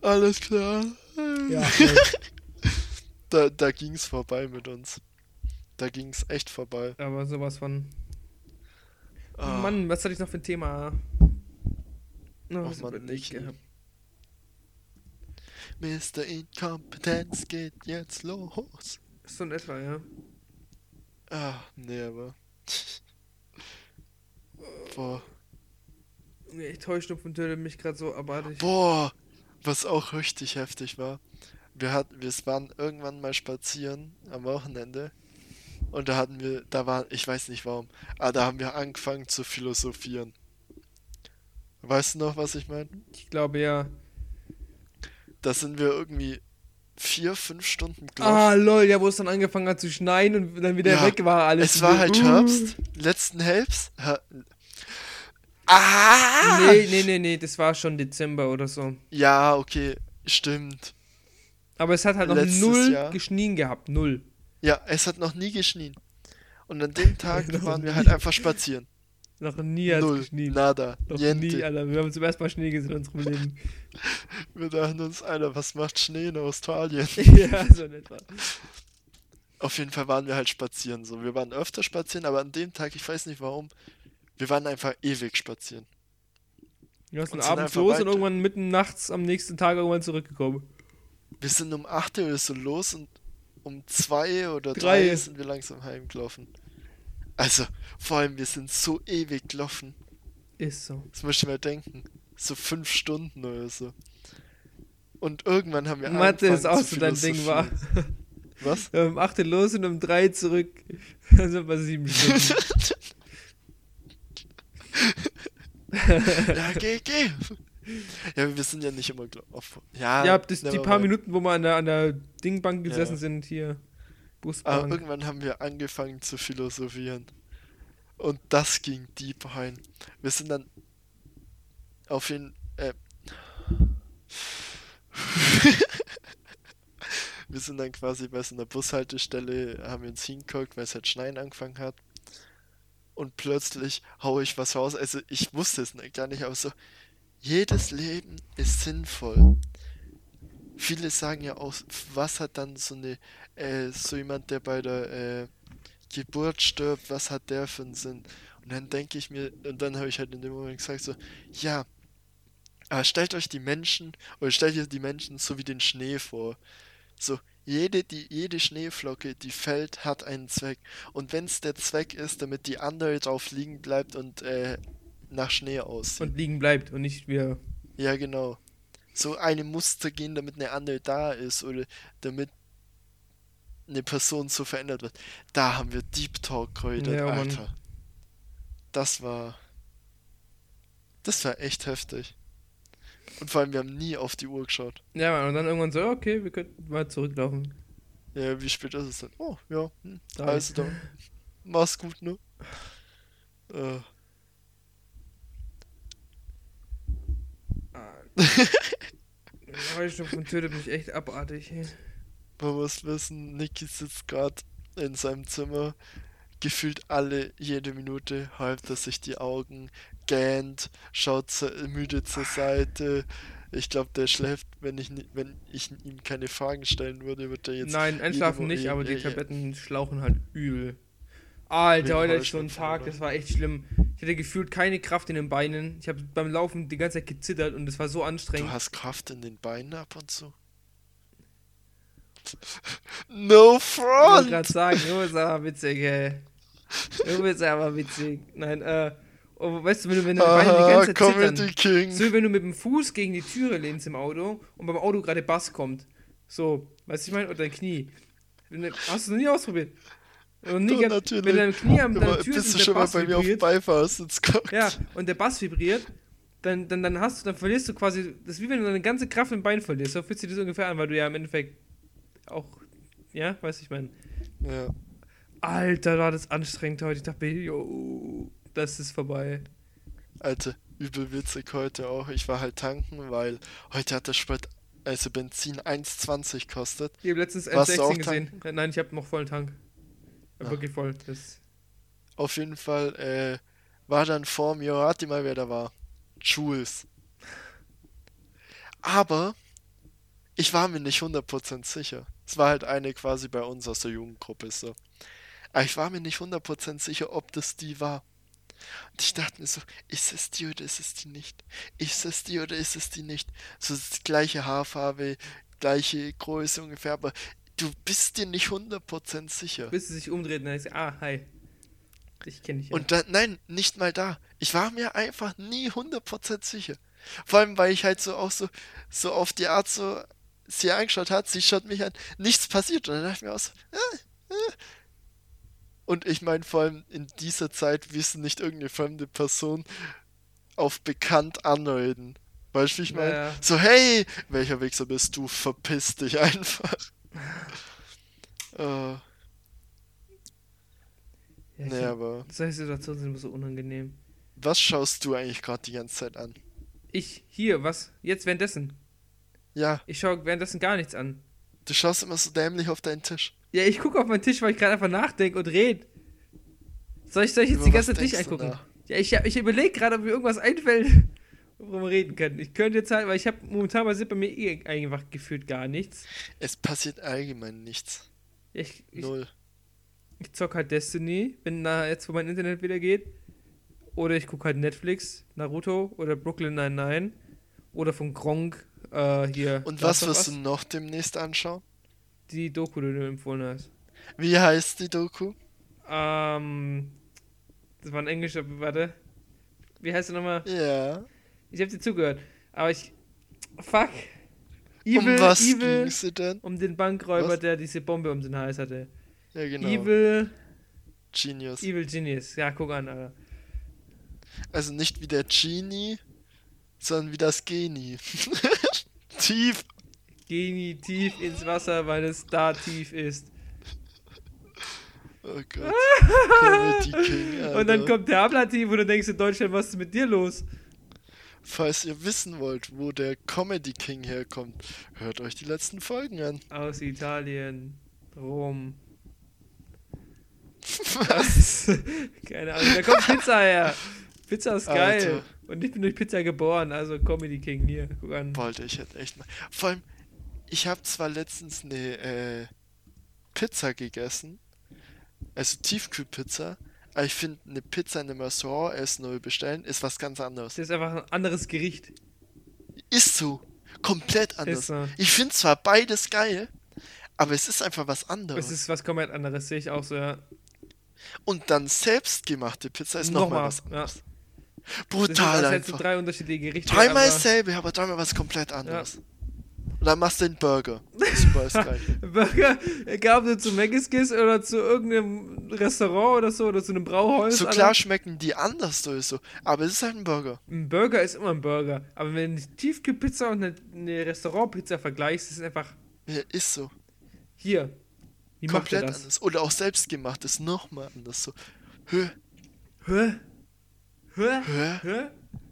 Alles klar. Ja. Da, da ging es vorbei mit uns. Da ging es echt vorbei. Aber sowas von. Oh. Mann, was hatte ich noch für ein Thema? Oh, was Mann, nicht gehabt. Mr. Inkompetenz geht jetzt los. Ist so in etwa, ja. Ah, nee, aber. Boah. Ich Heuschnupfen tötet mich gerade so abartig. Boah, was auch richtig heftig war wir hatten, wir waren irgendwann mal spazieren am Wochenende und da hatten wir, da war, ich weiß nicht warum, aber da haben wir angefangen zu philosophieren. Weißt du noch, was ich meine? Ich glaube ja. Da sind wir irgendwie vier, fünf Stunden gelaufen. Ah, lol, ja, wo es dann angefangen hat zu schneien und dann wieder Ja, weg war alles. es war halt Herbst, letzten Herbst. Her ah! Nee, nee, nee, nee, das war schon Dezember oder so. Ja, okay, stimmt. Aber es hat halt noch Letztes null Jahr. geschnien gehabt, null. Ja, es hat noch nie geschnien. Und an dem Tag waren wir halt einfach spazieren. Noch nie hat es Null, geschnien. nada, Noch niente. nie, Alter. Wir haben zum ersten Mal Schnee gesehen in unserem Leben. Wir dachten uns, Alter, was macht Schnee in Australien? ja, so in etwa. Auf jeden Fall waren wir halt spazieren. So, wir waren öfter spazieren, aber an dem Tag, ich weiß nicht warum, wir waren einfach ewig spazieren. Wir sind abends los weiter. und irgendwann mitten nachts am nächsten Tag irgendwann zurückgekommen. Wir sind um 8 Uhr so los und um 2 oder Drei. 3 sind wir langsam heimgelaufen. Also, vor allem, wir sind so ewig gelaufen. Ist so. Das muss ich mir denken. So 5 Stunden oder so. Und irgendwann haben wir Mathe ist auch so dein Ding, war. Was? Wir haben um 8 Uhr los und um 3 zurück. Also bei 7 Stunden. ja, geh, geh. Ja, wir sind ja nicht immer gelaufen. Ja, ja, das, die paar. Minuten, wo wir an der, an der Dingbank gesessen Ja. sind, hier. Aber Busbank. irgendwann haben wir angefangen zu philosophieren. Und das ging deep rein. Wir sind dann auf jeden äh, Wir sind dann quasi bei so einer Bushaltestelle, haben wir uns hingeguckt, weil es halt schneien angefangen hat. Und plötzlich haue ich was raus. Also ich wusste es nicht- gar nicht, aber so, jedes Leben ist sinnvoll. Viele sagen ja auch, was hat dann so eine, äh, so jemand, der bei der äh, Geburt stirbt, was hat der für einen Sinn? Und dann denke ich mir, und dann habe ich halt in dem Moment gesagt so, ja, aber stellt euch die Menschen, oder stellt ihr die Menschen so wie den Schnee vor. So, jede, die, jede Schneeflocke, die fällt, hat einen Zweck. Und wenn es der Zweck ist, damit die andere drauf liegen bleibt und äh, nach Schnee aussieht. und liegen bleibt und nicht wir. Ja, genau. So eine Muster gehen, damit eine andere da ist oder damit eine Person so verändert wird. Da haben wir Deep Talk geredet, Ja, Mann. Alter. Das war. Das war echt heftig. Und vor allem, wir haben nie auf die Uhr geschaut. Ja, Mann, und dann irgendwann so, okay, wir könnten mal zurücklaufen. Ja, wie spät ist es denn? Oh, ja. Hm, Da also dann. Mach's gut, ne? Äh, Der Heuschnupfen tötet mich echt abartig. Man muss wissen, Niki sitzt gerade in seinem Zimmer, gefühlt alle jede Minute halbt er sich die Augen, gähnt, schaut müde zur Seite. Ich glaube, der schläft, wenn ich, wenn ich ihm keine Fragen stellen würde, wird er jetzt. Nein, einschlafen nicht, aber die. Tabletten schlauchen halt übel. Alter, heute so einen Heuschnupfen, Tag, das war echt schlimm. Ich hatte gefühlt keine Kraft in den Beinen. Ich habe beim Laufen die ganze Zeit gezittert und es war so Du anstrengend. hast Kraft in den Beinen ab und zu. No Ich wollte gerade front! sagen, du bist aber witzig, ey. Du bist aber witzig. Nein, äh, oh, weißt du, wenn du, wenn deine Beine die Aha, ganze Zeit Comedy zittern. King. So wie wenn du mit dem Fuß gegen die Türe lehnst im Auto und beim Auto gerade Bass kommt. So, weißt du, ich meine, oder dein Knie. Du- Hast du noch nie ausprobiert? Noch nie Doch, ge- natürlich. Wenn dein Knie Aber deiner Tür ist bist und du der schon mal Bass bei mir auf vibriert, Beifahrersitz geguckt? ja, und der Bass vibriert, dann, dann, dann hast du, dann verlierst du quasi, das ist wie wenn du deine ganze Kraft im Bein verlierst. So fühlt sich das ungefähr an, weil du ja im Endeffekt auch, ja, weißt du, ich meine, Ja. Alter, war das anstrengend heute. Ich dachte jo, das ist vorbei. Alter, übel witzig heute auch. Ich war halt tanken, weil heute hat der Sprit, also Benzin 1,20 kostet. Ich habe letztens Warst du auch N16 gesehen. Äh, Nein, ich habe noch vollen Tank. Ah. Wirklich voll. Das, Auf jeden Fall äh, war dann vor mir, rate mal, wer da war. Jules. Aber ich war mir nicht 100% sicher. Es war halt eine quasi bei uns aus der Jugendgruppe so. Aber ich war mir nicht 100% sicher, ob das die war. Und ich dachte mir so, ist es die oder ist es die nicht? Ist es die oder ist es die nicht? So das gleiche Haarfarbe, gleiche Größe ungefähr, aber du bist dir nicht 100% sicher. bis sie sich umdreht und dann ist ah, hi. Ich kenne dich ja. Und dann, nein, nicht mal da. Ich war mir einfach nie 100% sicher. Vor allem, weil ich halt so auch so, so auf die Art so sie angeschaut hat, sie schaut mich an, nichts passiert. Und dann dachte ich mir auch so, äh, äh. Und ich meine, vor allem in dieser Zeit wissen nicht irgendeine fremde Person auf bekannt anreden. Weißt du, ich meine? Ja, ja. So, hey, welcher Wichser bist du? Verpiss dich einfach. Äh, Ja, nee, aber solche Situationen sind immer so unangenehm. was schaust du eigentlich gerade die ganze Zeit an? Ich, hier, was? Jetzt währenddessen. Ja, Ich schaue währenddessen gar nichts an. du schaust immer so dämlich auf deinen Tisch. Ja, ich gucke auf meinen Tisch, weil ich gerade einfach nachdenke und rede. Soll ich, soll ich jetzt Über die ganze Zeit dich angucken? Ja, ich, ich überlege gerade, ob mir irgendwas einfällt, worüber wir reden können. Ich könnte jetzt halt, weil ich habe momentan passiert bei mir eh einfach gefühlt gar nichts. Es passiert allgemein nichts. Ich, ich, Null. ich zock halt Destiny, wenn da jetzt, wo mein Internet wieder geht. Oder ich gucke halt Netflix, Naruto oder Brooklyn 99. Oder von Gronk äh, hier. Und was wirst Us. du noch demnächst anschauen? Die Doku, die du empfohlen hast. Wie heißt die Doku? Ähm, das war ein englischer, warte. Wie heißt der nochmal? Ja. Ich habe dir zugehört. Aber ich. Fuck. Evil, um was Evil. ging sie denn? Um den Bankräuber, Was? der diese Bombe um den Hals hatte. Ja, genau. Evil. Genius. Evil Genius. Ja, guck an, Alter. Also nicht wie der Genie, sondern wie das Genie. Tief. Genie tief ins Wasser, weil es da tief ist. Oh Gott. King. Und dann kommt der Ablativ und du denkst in Deutschland, was ist mit dir los? Falls ihr wissen wollt, wo der Comedy King herkommt, hört euch die letzten Folgen an. Aus Italien. Rom. Was? Keine Ahnung. Da kommt Pizza her. Pizza ist geil. Alter. Und ich bin durch Pizza geboren, also Comedy King hier. Guck an. Wollte ich hätte echt mal. Vor allem, ich habe zwar letztens eine äh, Pizza gegessen, also Tiefkühlpizza, aber ich finde, eine Pizza in einem Restaurant essen oder bestellen ist was ganz anderes. Das ist einfach ein anderes Gericht. Ist so. Komplett anders. So. Ich finde zwar beides geil, aber es ist einfach was anderes. Es ist was komplett anderes, sehe ich auch so, ja. Und dann selbstgemachte Pizza ist nochmal Nochmal, was ja. anderes. Das sind, Brutal hättest du einfach. drei unterschiedliche Gerichte. Dreimal dasselbe, aber dreimal was komplett anderes. Und dann machst du den Burger. Burger, egal ob du zu Maggis gehst oder zu irgendeinem Restaurant oder so oder zu einem Brauhaus. So Alter. klar schmecken die anders oder so, aber es ist halt ein Burger. Ein Burger ist immer ein Burger. Aber wenn du eine Tiefkühlpizza und eine, eine Restaurantpizza vergleichst, ist es einfach Ja, ist so. hier. Wie macht Komplett das? anders. Oder auch selbstgemacht ist nochmal anders. So. Hö, Hä? Hä? hö, Hä?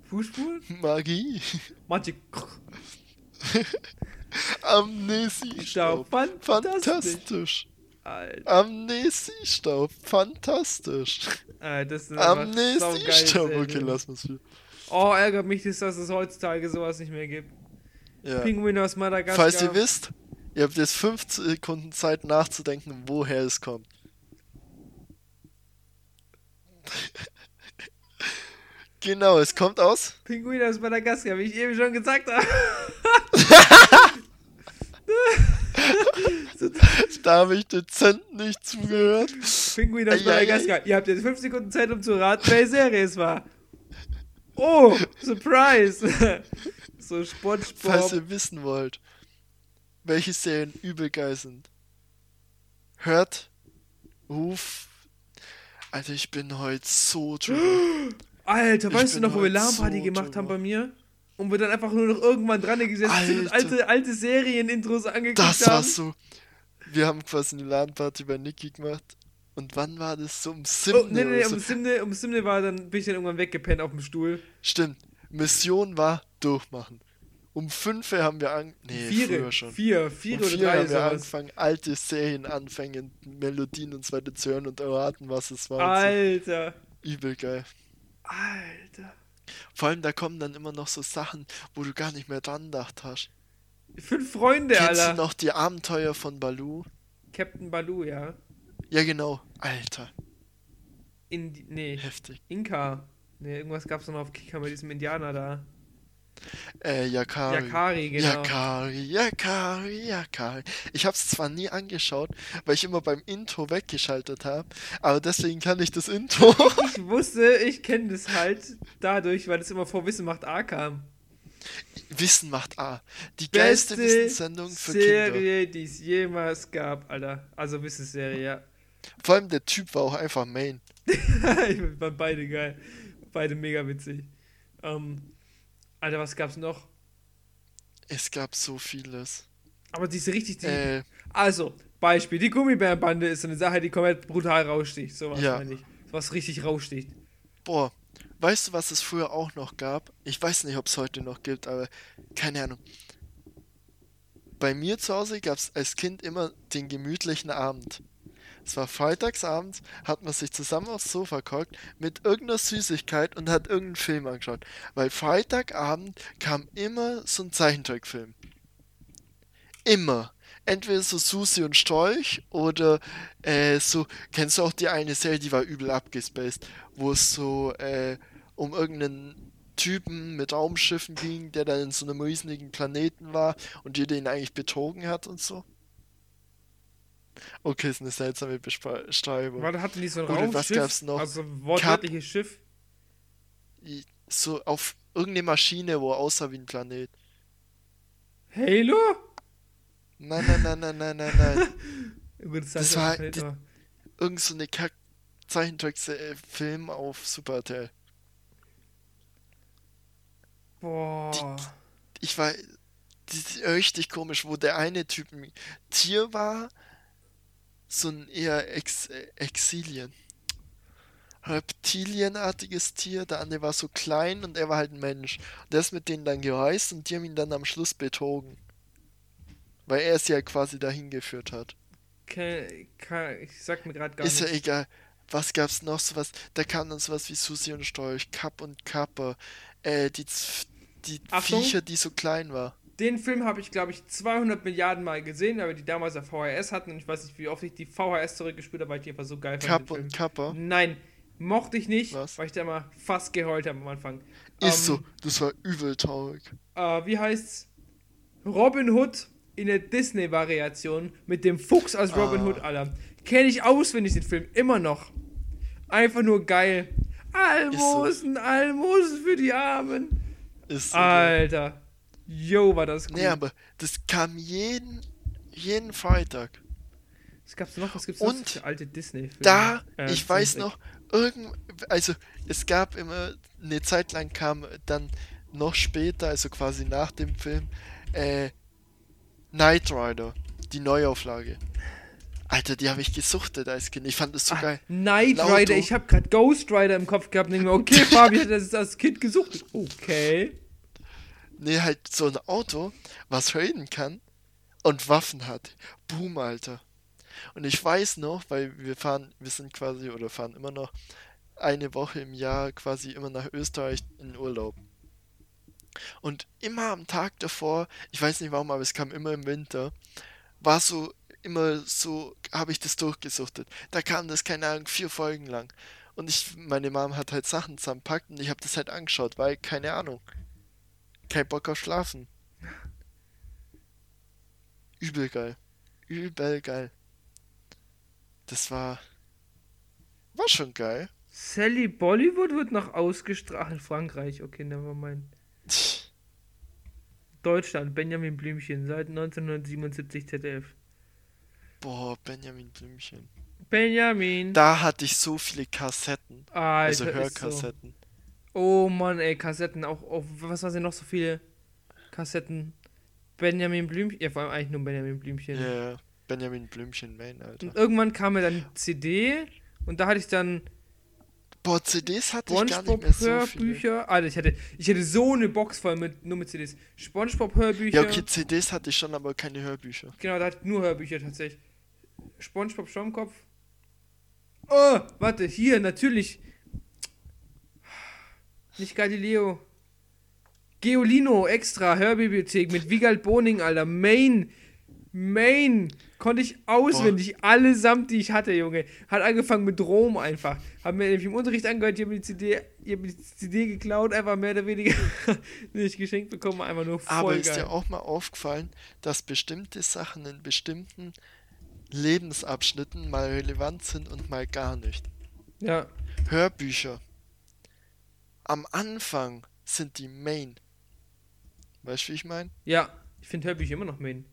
Fußspuren? Magie. Manche. Amnesiestaub. Fantastisch. Fantastisch. Alter, Amnesiestaub. Fantastisch. Alter, das ist einfach Amnesiestaub. Okay, lass mal's wieder. Oh, ärgert mich, dass es heutzutage sowas nicht mehr gibt. Ja. Pinguin aus Madagaskar. Falls ihr wisst, ihr habt jetzt 5 Sekunden Zeit nachzudenken, woher es kommt. genau, es kommt aus. Pinguin aus Madagaskar, wie ich eben schon gesagt habe. Da habe ich dezent nicht zugehört. Pinguin aus Ei, ei, ei. Madagaskar. Ihr habt jetzt 5 Sekunden Zeit, um zu raten, welche Serie es war. Oh, Surprise. so Falls Spongebob. ihr wissen wollt, welche Serien übel geil sind, hört, ruf. Alter, ich bin heute so drüber. Alter, Ich weißt du noch, wo wir LAN-Party so gemacht haben drüber. bei mir? Und wir dann einfach nur noch irgendwann dran gesessen sind und Alter. alte, alte Serien-Intros angeguckt Das haben. war so. Wir haben quasi eine LAN-Party bei Niki gemacht. Und wann war das? So um Oh, 7. nee, nee, nee, so. um Simne, um Simne war dann, bin ich dann irgendwann weggepennt auf dem Stuhl. Stimmt. Mission war durchmachen. Um 5 haben wir an. Nee, vier, früher schon. vier, vier um oder vier drei haben wir sowas. angefangen, alte Serien anfangen, Melodien und so weiter zu hören und erraten, was es war. Alter. So. Übel geil. Alter. Vor allem, da kommen dann immer noch so Sachen, wo du gar nicht mehr dran gedacht hast. Fünf Freunde, Kennst Alter. du noch die Abenteuer von Baloo? Captain Baloo, ja. Ja, genau. Alter, In, nee, heftig. Inka. Nee, irgendwas gab's noch auf Kika mit diesem Indianer da. Äh, Yakari. Yakari, genau. Yakari, Yakari, Yakari. Ich hab's zwar nie angeschaut, weil ich immer beim Intro weggeschaltet habe, aber deswegen kann ich das Intro. Ich wusste, ich kenne das halt dadurch, weil das immer vor Wissen macht A kam. Wissen macht A. Die geilste Wissenssendung für Kinder. Serie, die es jemals gab, Alter. Also Wissensserie, ja. Vor allem der Typ war auch einfach Main. ich fand beide geil. Beide mega witzig. Ähm, Alter, was gab's noch? Es gab so vieles. Aber die ist richtig. Die, Äh, Also, Beispiel: Die Gummibärenbande ist eine Sache, die komplett brutal raussticht. Sowas Ja. meine ich. Was richtig raussticht. boah, weißt du, was es früher auch noch gab? Ich weiß nicht, ob es heute noch gibt, aber keine Ahnung. Bei mir zu Hause gab es als Kind immer den gemütlichen Abend. Es war Freitagsabend, hat man sich zusammen aufs Sofa gehockt mit irgendeiner Süßigkeit und hat irgendeinen Film angeschaut. Weil Freitagabend kam immer so ein Zeichentrickfilm. Immer. Entweder so Susi und Storch oder äh, so, kennst du auch die eine Serie, die war übel abgespaced, wo es so äh, um irgendeinen Typen mit Raumschiffen ging, der dann in so einem riesigen Planeten war und jeder ihn eigentlich betrogen hat und so. Okay, ist eine seltsame Beschreibung. Warte, hatten die so ein was Raumschiff? gab's noch? Also ein wortwörtliches Schiff. So auf irgendeine Maschine, wo aussah wie ein Planet. Halo? Nein, nein, nein, nein, nein, nein, nein. Gut, das, Das war nicht, die- aber- Irgend so eine Kack Zeichentrickfilm auf Super RTL. Boah. Ich war die, die, richtig komisch, wo der eine Typ ein Tier war, so ein eher Ex, Exilien. Reptilienartiges Tier, der andere war so klein und er war halt ein Mensch. Und der ist mit denen dann gereist und die haben ihn dann am Schluss betrogen. Weil er sie ja quasi dahin geführt hat. Ke- ich sag mir gerade gar Ist ja nicht. egal. Was gab's noch sowas? Da kam dann sowas wie Susi und Storch, Kapp und Kappa. Äh, die, Z- die Achtung. Viecher, die so klein war. Den Film habe ich, glaube ich, 200 Milliarden Mal gesehen, weil wir die damals auf VHS hatten und ich weiß nicht, wie oft ich die VHS zurückgespielt habe, weil ich die einfach so geil fand. Kapp Film. und Kappa. Nein, mochte ich nicht, Was? weil ich da immer fast geheult habe am Anfang. Ist Ähm, so. Das war übel traurig. Äh, wie heißt's? Robin Hood in der Disney-Variation mit dem Fuchs als Robin Ah. Hood, Alter. Kenne ich auswendig den Film, immer noch. Einfach nur geil. Almosen, Almosen für die Armen. Ist so. Alter. Yo, war das gut. Nee, aber das kam jeden, jeden Freitag. Was gab's noch? Was gibt's noch Und für alte Disney-Filme? Da, Äh, ich weiß noch, irgend, also es gab immer, eine Zeit lang kam dann noch später, also quasi nach dem Film, äh, Knight Rider, die Neuauflage. Alter, die habe ich gesuchtet als Kind. Ich fand das so Ah, geil. Knight. Rider, ich habe gerade Ghost Rider im Kopf gehabt und denke mir, okay, Fabi hat das als Kind gesucht. Okay. Nee, halt so ein Auto, was reden kann und Waffen hat. Boom, Alter. Und ich weiß noch, weil wir fahren, wir sind quasi oder fahren immer noch eine Woche im Jahr quasi immer nach Österreich in Urlaub. Und immer am Tag davor, ich weiß nicht warum, aber es kam immer im Winter, war so immer so, habe ich das durchgesuchtet. Da kam das, keine Ahnung, vier Folgen lang. Und ich, meine Mom hat halt Sachen zusammenpackt und ich habe das halt angeschaut, weil, keine Ahnung, kein Bock auf Schlafen. Übel geil. Übel geil. Das war. War schon geil. Sally Bollywood wird noch ausgestrahlt in Frankreich. Okay, nevermind. Deutschland, Benjamin Blümchen, seit 1977 ZDF. Boah, Benjamin Blümchen. Benjamin. Da hatte ich so viele Kassetten. Also Alter, ist so. Oh Mann, ey, Kassetten. Auch, auch was war denn noch so viele Kassetten? Benjamin Blümchen. Ja, vor allem eigentlich nur Benjamin Blümchen. Ja, ja. Benjamin Blümchen, Main, Alter. Und irgendwann kam mir dann CD und da hatte ich dann Boah, CDs hatte ich gar nicht Spongebob mehr so viele. Alter, ich hatte, ich hatte so eine Box voll mit nur mit CDs. Spongebob Hörbücher. Ja, okay, CDs hatte ich schon, aber keine Hörbücher. Genau, da hatte ich nur Hörbücher tatsächlich. Spongebob Schwammkopf. Oh, warte, hier natürlich. Nicht Galileo. Geolino extra Hörbibliothek mit Wiegald Boning, Alter. Main. Main. Konnte ich auswendig allesamt, die ich hatte, Junge. Hat angefangen mit Rom einfach. Hab mir nämlich im Unterricht angehört, ich habe die CD, die CD geklaut, einfach mehr oder weniger nicht geschenkt bekommen, einfach nur voll Aber geil. ist dir auch mal aufgefallen, dass bestimmte Sachen in bestimmten Lebensabschnitten mal relevant sind und mal gar nicht? ja, Hörbücher. Am Anfang sind die Main. Weißt du, wie ich meine? ja, ich finde Hörbücher immer noch Main.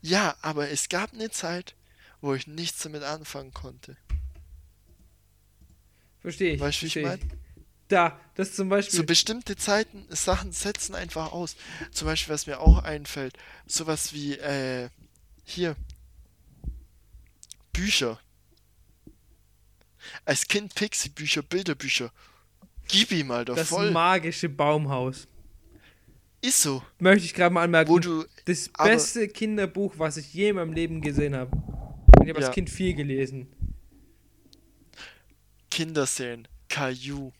Ja, aber es gab eine Zeit, wo ich nichts damit anfangen konnte. Verstehe ich. Weißt du, wie ich versteh mein? Da, das zum Beispiel. So bestimmte Zeiten, Sachen setzen einfach aus. Zum Beispiel, was mir auch einfällt, sowas wie, äh, hier, Bücher. Als Kind Pixie-Bücher, Bilderbücher. Gib ihm, Alter, das voll. magische Baumhaus. Ist so. Möchte ich gerade mal anmerken. Wo du, das beste Kinderbuch, was ich je in meinem Leben gesehen habe. Ich habe Ja. als Kind viel gelesen. Kinder sehen, Caillou.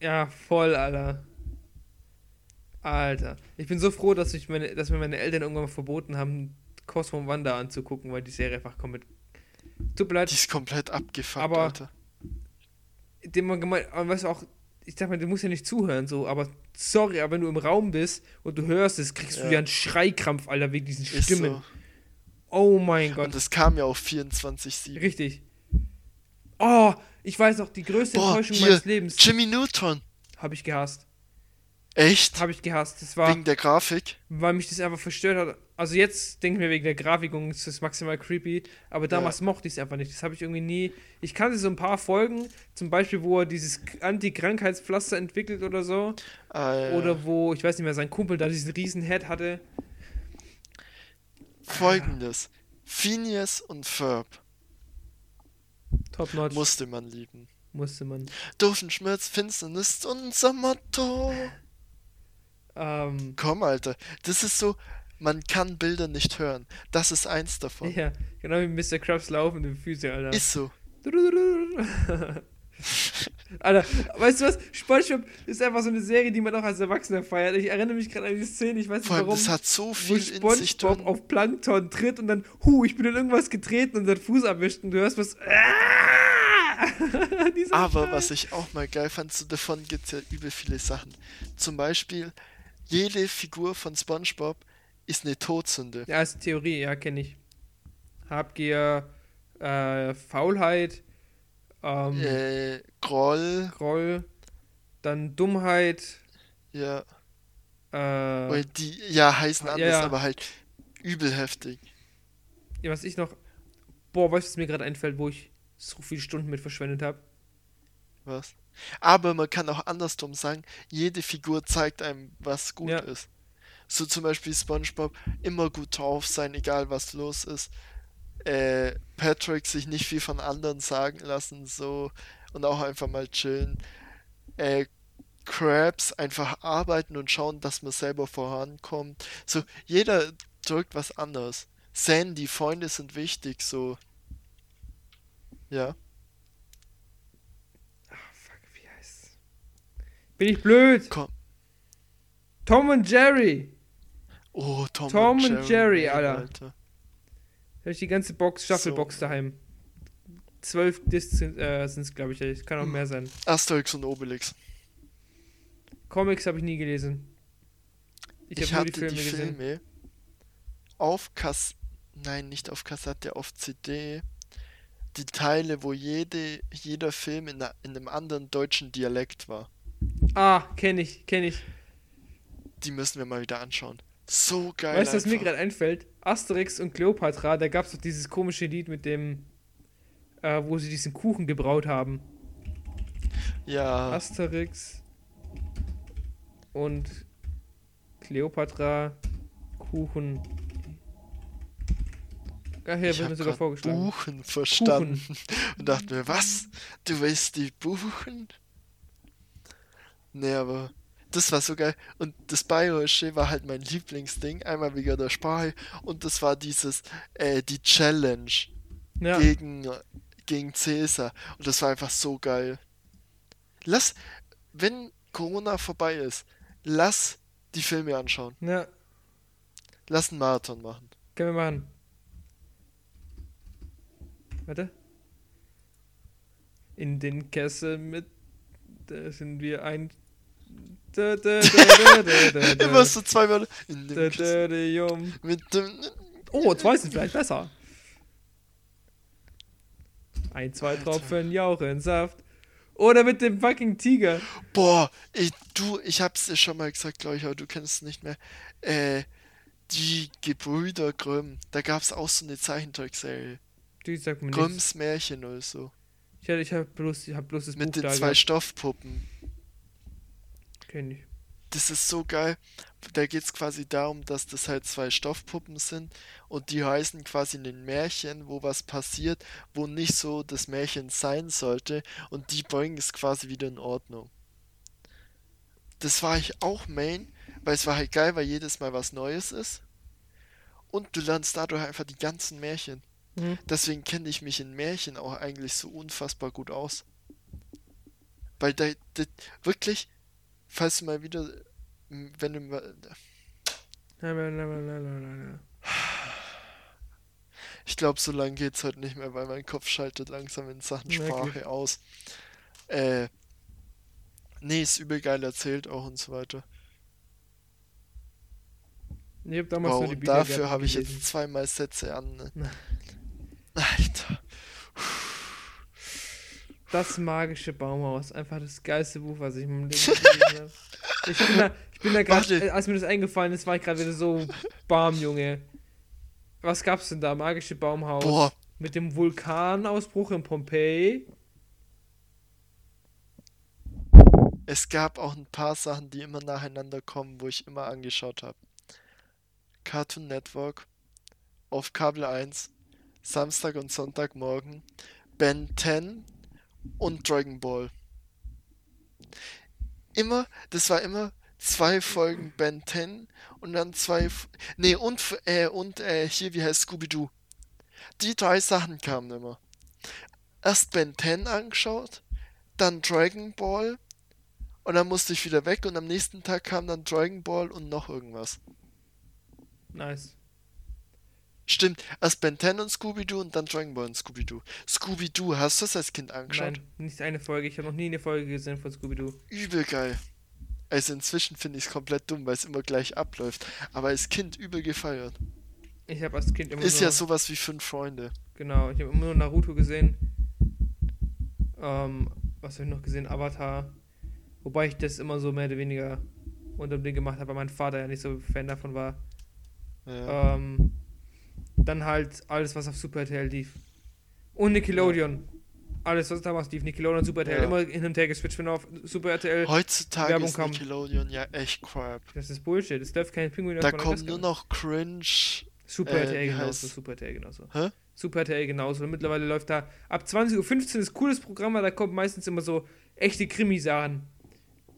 Ja, voll, Alter. Alter. Ich bin so froh, dass, ich meine, dass mir meine Eltern irgendwann mal verboten haben, Cosmo Wanda anzugucken, weil die Serie einfach komplett. Tut mir leid, Die ist komplett abgefuckt, Aber- Alter. Dem man gemeint, weißt du auch, ich sag mal, du musst ja nicht zuhören, so, aber sorry, aber wenn du im Raum bist und du hörst es, kriegst du Ja. ja einen Schreikrampf, Alter, wegen diesen Ist Stimmen. so. Oh mein Gott. Und es kam ja auch 24-7. Richtig. Oh, ich weiß noch, die größte Boah, Enttäuschung hier, meines Lebens Jimmy Neutron. habe ich gehasst. Echt? Habe ich gehasst. Das war, Wegen der Grafik? weil mich das einfach verstört hat. Also jetzt denke ich mir wegen der Grafik und es ist maximal creepy, aber damals mochte ich es einfach nicht. Das habe ich irgendwie nie. Ich kannte so ein paar Folgen, zum Beispiel, wo er dieses Anti-Krankheitspflaster entwickelt oder so. Ah, ja. Oder wo, ich weiß nicht mehr, sein Kumpel da diesen riesen Head hatte. Folgendes. Phineas und Ferb Top notch. musste man lieben. musste man. Doofenschmerz, Finsternis ist unser Motto. Ähm, Komm, Alter. Das ist so, man kann Bilder nicht hören. Das ist eins davon. ja, genau wie Mr. Krabs laufende Füße, Alter. Ist so. Alter, weißt du was? SpongeBob ist einfach so eine Serie, die man auch als Erwachsener feiert. Ich erinnere mich gerade an die Szene, ich weiß nicht Vor allem, warum, das hat so viel in sich SpongeBob drin. auf Plankton tritt und dann, hu, ich bin in irgendwas getreten und seinen Fuß erwischt und du hörst was. Dieser Aber Scheiß. was ich auch mal geil fand, so davon gibt es ja übel viele Sachen. Zum Beispiel, jede Figur von SpongeBob ist eine Todsünde. Ja, ist Theorie, ja, kenne ich. Habgier, äh, Faulheit, ähm, Äh, Groll, Groll, dann Dummheit, ja. äh, Weil die, ja, heißen Ja, anders, ja. aber halt übel heftig. ja, was ich noch. Boah, weißt du, was mir gerade einfällt, wo ich so viele Stunden mit verschwendet habe? Was? Aber man kann auch andersrum sagen, jede Figur zeigt einem, was gut Ja. ist. So zum Beispiel SpongeBob, immer gut drauf sein, egal was los ist. Äh, Patrick sich nicht viel von anderen sagen lassen, so und auch einfach mal chillen. Äh, Krabs einfach arbeiten und schauen, dass man selber vorankommt. So, jeder drückt was anderes. Sandy, Freunde sind wichtig, so. Ja. Fuck, wie heißt's? Bin ich blöd? Komm. Tom und Jerry. Oh, Tom, Tom und und Jerry, Jerry, ey, Alter. Da habe ich die ganze Box, Staffelbox So. daheim. Zwölf Discs sind es, glaube ich. Es kann auch mehr sein. Asterix und Obelix. Comics habe ich nie gelesen. Ich, Ich, habe die Filme die gesehen. Filme auf Kass... Nein, nicht auf Kassette, auf CD. Die Teile, wo jede, jeder Film in, in einem anderen deutschen Dialekt war. Ah, kenne ich, kenne ich. Die müssen wir mal wieder anschauen. So geil Weißt du, was mir gerade einfällt? Asterix und Cleopatra, da gab es doch dieses komische Lied mit dem, äh, wo sie diesen Kuchen gebraut haben. Ja, Asterix und Cleopatra Kuchen. Ach, hier ich wird mir sogar vorgeschlagen. Buchen verstanden und dachte mir, was? Du willst die buchen? Nee, aber das war so geil. Und das Bayerische war halt mein Lieblingsding. Einmal wegen der Sprache und das war dieses, äh, die Challenge Ja, gegen, gegen Cäsar. Und das war einfach so geil. Lass, wenn Corona vorbei ist, lass die Filme anschauen. ja, Lass einen Marathon machen. können wir machen. Warte. In den Kessel mit, da sind wir ein. Immer so zwei Wörter. In Da, dem da, da, jum. Mit dem. Oh, zwei sind vielleicht besser. Ein, zwei Tropfen Jauchensaft. Oder mit dem fucking Tiger. Boah, ey, du, ich hab's dir schon mal gesagt, glaube ich, aber du kennst es nicht mehr. Äh, die Gebrüder Grimm, da gab's auch so eine Zeichentrickserie. Die sagt mir nichts. Grimms Märchen oder so. Ich, hab- ich habe bloß, ich hab bloß das Mit Buch den zwei gehabt. Stoffpuppen. Kenn ich. Das ist so geil. Da geht es quasi darum, dass das halt zwei Stoffpuppen sind und die heißen quasi in den Märchen, wo was passiert, wo nicht so das Märchen sein sollte und die bringen es quasi wieder in Ordnung. Das war ich auch Main, weil es war halt geil, weil jedes Mal was Neues ist und du lernst dadurch einfach die ganzen Märchen. Mhm. Deswegen kenne ich mich in Märchen auch eigentlich so unfassbar gut aus. Weil da, da wirklich, falls du mal wieder, wenn du mal, ich glaube, so lange geht's heute nicht mehr, weil mein Kopf schaltet langsam in Sachen. Sprache aus. Äh, nee, ist übel geil erzählt auch und so weiter. Ich hab damals Wow, und dafür habe ich jetzt zweimal Sätze an. Ne? Alter. Das magische Baumhaus. Einfach das geilste Buch, was ich in meinem Leben gelesen habe. Ich bin da, ich bin da gerade, äh, als mir das eingefallen ist, war ich gerade wieder so warm, Junge. Was gab's denn da? Magische Baumhaus. Boah, Mit dem Vulkanausbruch in Pompeji. es gab auch ein paar Sachen, die immer nacheinander kommen, wo ich immer angeschaut habe. Cartoon Network, auf Kabel 1, Samstag und Sonntagmorgen, Ben 10 und Dragon Ball. Immer, das war immer zwei Folgen Ben 10 und dann zwei, nee, und, äh, und äh, hier, wie heißt Scooby-Doo. Die drei Sachen kamen immer. Erst Ben 10 angeschaut, dann Dragon Ball und dann musste ich wieder weg und am nächsten Tag kam dann Dragon Ball und noch irgendwas. Nice. Stimmt, erst Ben 10 und Scooby-Doo und dann Dragon Ball und Scooby-Doo. Scooby-Doo, hast du das als Kind angeschaut? Nein, nicht eine Folge. Ich habe noch nie eine Folge gesehen von Scooby-Doo. Übel geil. Also inzwischen finde ich es komplett dumm, weil es immer gleich abläuft. Aber als Kind übel gefeiert. Ich habe als Kind immer Ist nur, ja sowas wie fünf Freunde. genau, ich habe immer nur Naruto gesehen. Ähm, was habe ich noch gesehen? Avatar. Wobei ich das immer so mehr oder weniger unter dem Ding gemacht habe, weil mein Vater ja nicht so Fan davon war. Ja. Ähm, dann halt alles, was auf Super RTL lief. Und Nickelodeon. Alles, was damals lief. Nickelodeon, Super RTL. Ja. Immer hin und her geswitcht, wenn auf Super RTL. Heutzutage Werbung ist kam. Nickelodeon ja echt crap. Das ist Bullshit. Es läuft kein Pinguin Da kommt Madagaskar. nur noch Cringe. Super äh, RTL genauso. Super RTL genauso. Hä? Super RTL genauso. Und mittlerweile läuft da ab 20.15 Uhr ist cooles Programm, weil da kommt meistens immer so echte Krimisachen.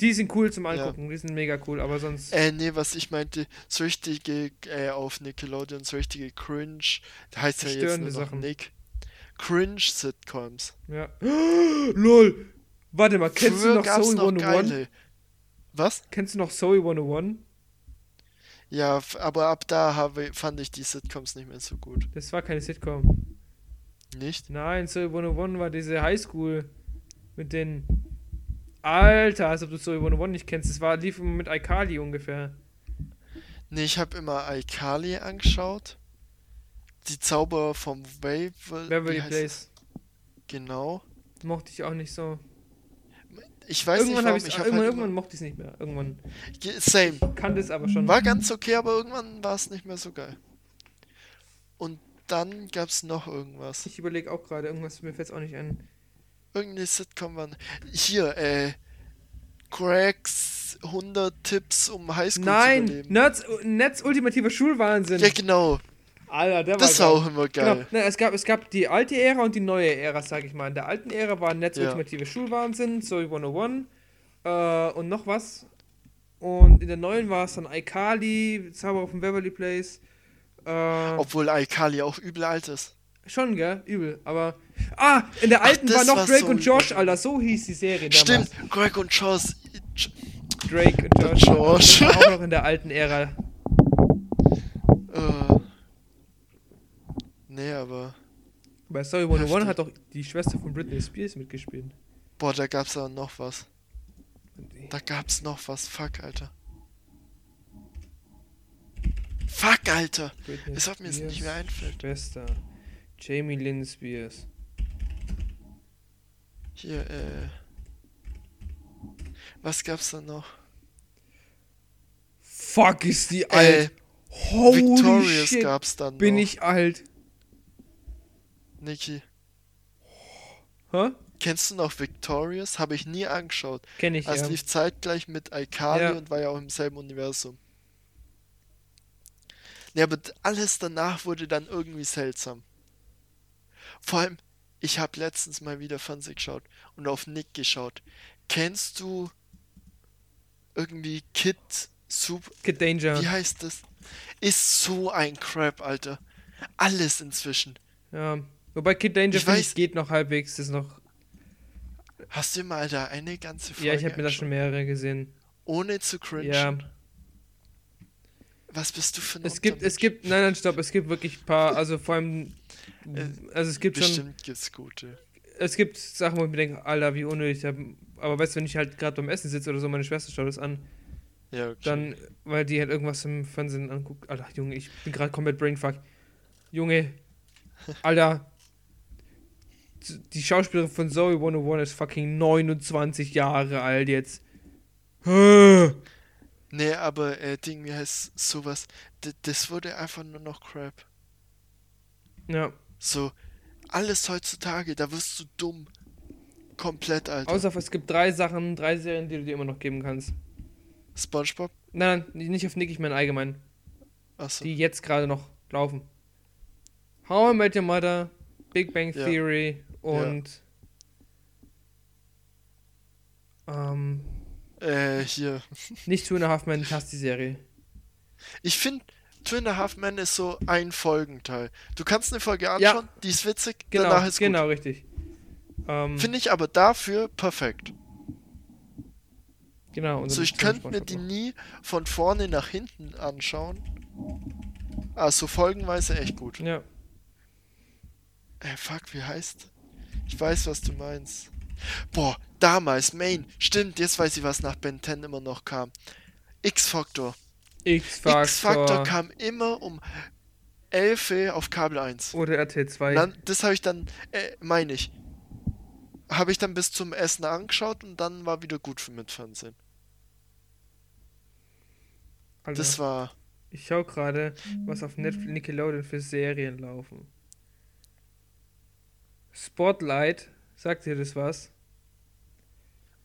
Die sind cool zum Angucken. Die sind mega cool, aber sonst. Äh, nee, was ich meinte, so richtige, äh, auf Nickelodeon, so richtige Cringe, da heißt ja jetzt nur Sachen. Nick. Cringe-Sitcoms. Ja. LOL! Warte mal, kennst Früher du noch Zoe noch 101? geile. Was? Kennst du noch Zoe 101? Ja, aber ab da habe, fand ich die Sitcoms nicht mehr so gut. Das war keine Sitcom. Nicht? Nein, Zoe 101 war diese Highschool mit den. Alter, als ob du Zoe 101 nicht kennst. Das war, lief immer mit iCarly ungefähr. Nee, ich habe immer iCarly angeschaut. Die Zauberer vom Waverly Beverly Place. das? Genau. Mochte ich auch nicht so. Ich weiß irgendwann nicht warum. ich habe irgendwann, halt irgendwann mochte ich es nicht mehr. Irgendwann Same. kannte es aber schon. War ganz okay, aber irgendwann war es nicht mehr so geil. Und dann gab es noch irgendwas. Ich überlege auch gerade, irgendwas mir fällt auch nicht ein. Irgendeine Sitcom war. Hier, äh. Craigs 100 Tipps, um Highschool zu Nein! überleben. Nerds, Netz ultimativer Schulwahnsinn. Ja, genau. Alter, der Das war auch immer Genau, geil. ne, es, gab, es gab die alte Ära und die neue Ära, sag ich mal. In der alten Ära war Netz Ja. ultimative Schulwahnsinn, Zoe 101 äh, und noch was. Und in der neuen war es dann iCarly, Zauberer von Beverly Place. Äh, Obwohl iCarly auch übel alt ist. Schon, gell? Übel. Aber. Ah, in der alten das war noch war Drake so und Josh, übel. Alter. So hieß die Serie damals. Stimmt, Greg und Joss. Drake und Josh. Josh. Das war auch noch in der alten Ära. Äh. Nee, aber. Bei Zoe 101 Heftig. hat doch die Schwester von Britney Spears mitgespielt. Boah, da gab's aber noch was. Da gab's noch was. Fuck, Alter. Fuck, Alter. Britney Es hat mir jetzt nicht mehr einfällt. Schwester. Jamie Lynn Spears. Hier, äh. Was gab's da noch? Fuck, ist die Äh, alt. Holy Victorious shit. gab's dann Bin noch. ich alt. Niki. Hä? Kennst du noch Victorious? Habe ich nie angeschaut. Kenn ich, Also ja. lief zeitgleich mit Aikali Ja. und war ja auch im selben Universum. Ja, aber alles danach wurde dann irgendwie seltsam. Vor allem, ich habe letztens mal wieder Fernsehen geschaut und auf Nick geschaut. Kennst du irgendwie Kid Super... Kid Danger. Wie heißt das? Ist so ein Crap, Alter. Alles inzwischen. Ja. Wobei Kid Danger Ich finde ich weiß- geht noch halbwegs. Ist noch. Hast du mal da eine ganze Folge Ja, ich habe mir da schon mehrere gesehen. Ohne zu cringen? Ja. Was bist du für ein Es gibt, es gibt, nein, nein, stopp, es gibt wirklich ein paar, also vor allem, Äh, also es gibt schon, Bestimmt gibt's gute. es gibt Sachen, wo ich mir denke, Alter, wie unnötig, aber weißt du, wenn ich halt gerade beim Essen sitze oder so, meine Schwester schaut das an, Ja, okay. dann, weil die halt irgendwas im Fernsehen anguckt, Alter, Junge, ich bin gerade komplett brainfuck. Junge, Alter, die Schauspielerin von Zoe 101 ist fucking 29 Jahre alt jetzt. Nee, aber äh, Ding, wie heißt sowas? D das wurde einfach nur noch Crap. Ja, So, alles heutzutage, da wirst du dumm. Komplett, Alter. außer es gibt drei Sachen, drei Serien, die du dir immer noch geben kannst. Spongebob? Nein, nein, nicht auf Nick, ich meine allgemein. Achso. die jetzt gerade noch laufen. How I Met Your Mother, Big Bang Ja. Theory und ähm, Äh, hier. nicht Two and a Half Men, ich hasse die Serie. Ich finde, Two and a Half Men ist so ein Folgenteil. Du kannst eine Folge anschauen, die ist witzig, Genau, danach ist genau, richtig. Ähm, gut. Finde ich aber dafür perfekt. genau. und So, ich könnte mir die nie von vorne nach hinten anschauen. Also folgenweise echt gut. Ja, Äh, fuck, wie heißt? Ich weiß, was du meinst. Boah, damals, Main. Stimmt, jetzt weiß ich, was nach Ben 10 immer noch kam. X-Factor. X-Factor X-Factor kam immer um 11 Uhr auf Kabel 1. oder RT2. Dann, das habe ich dann, äh, meine ich. Habe ich dann bis zum Essen angeschaut und dann war wieder gut für mit Fernsehen. Alter, Das war. ich schau gerade, was auf Netflix Nickelodeon für Serien laufen. Spotlight, sagt dir das was?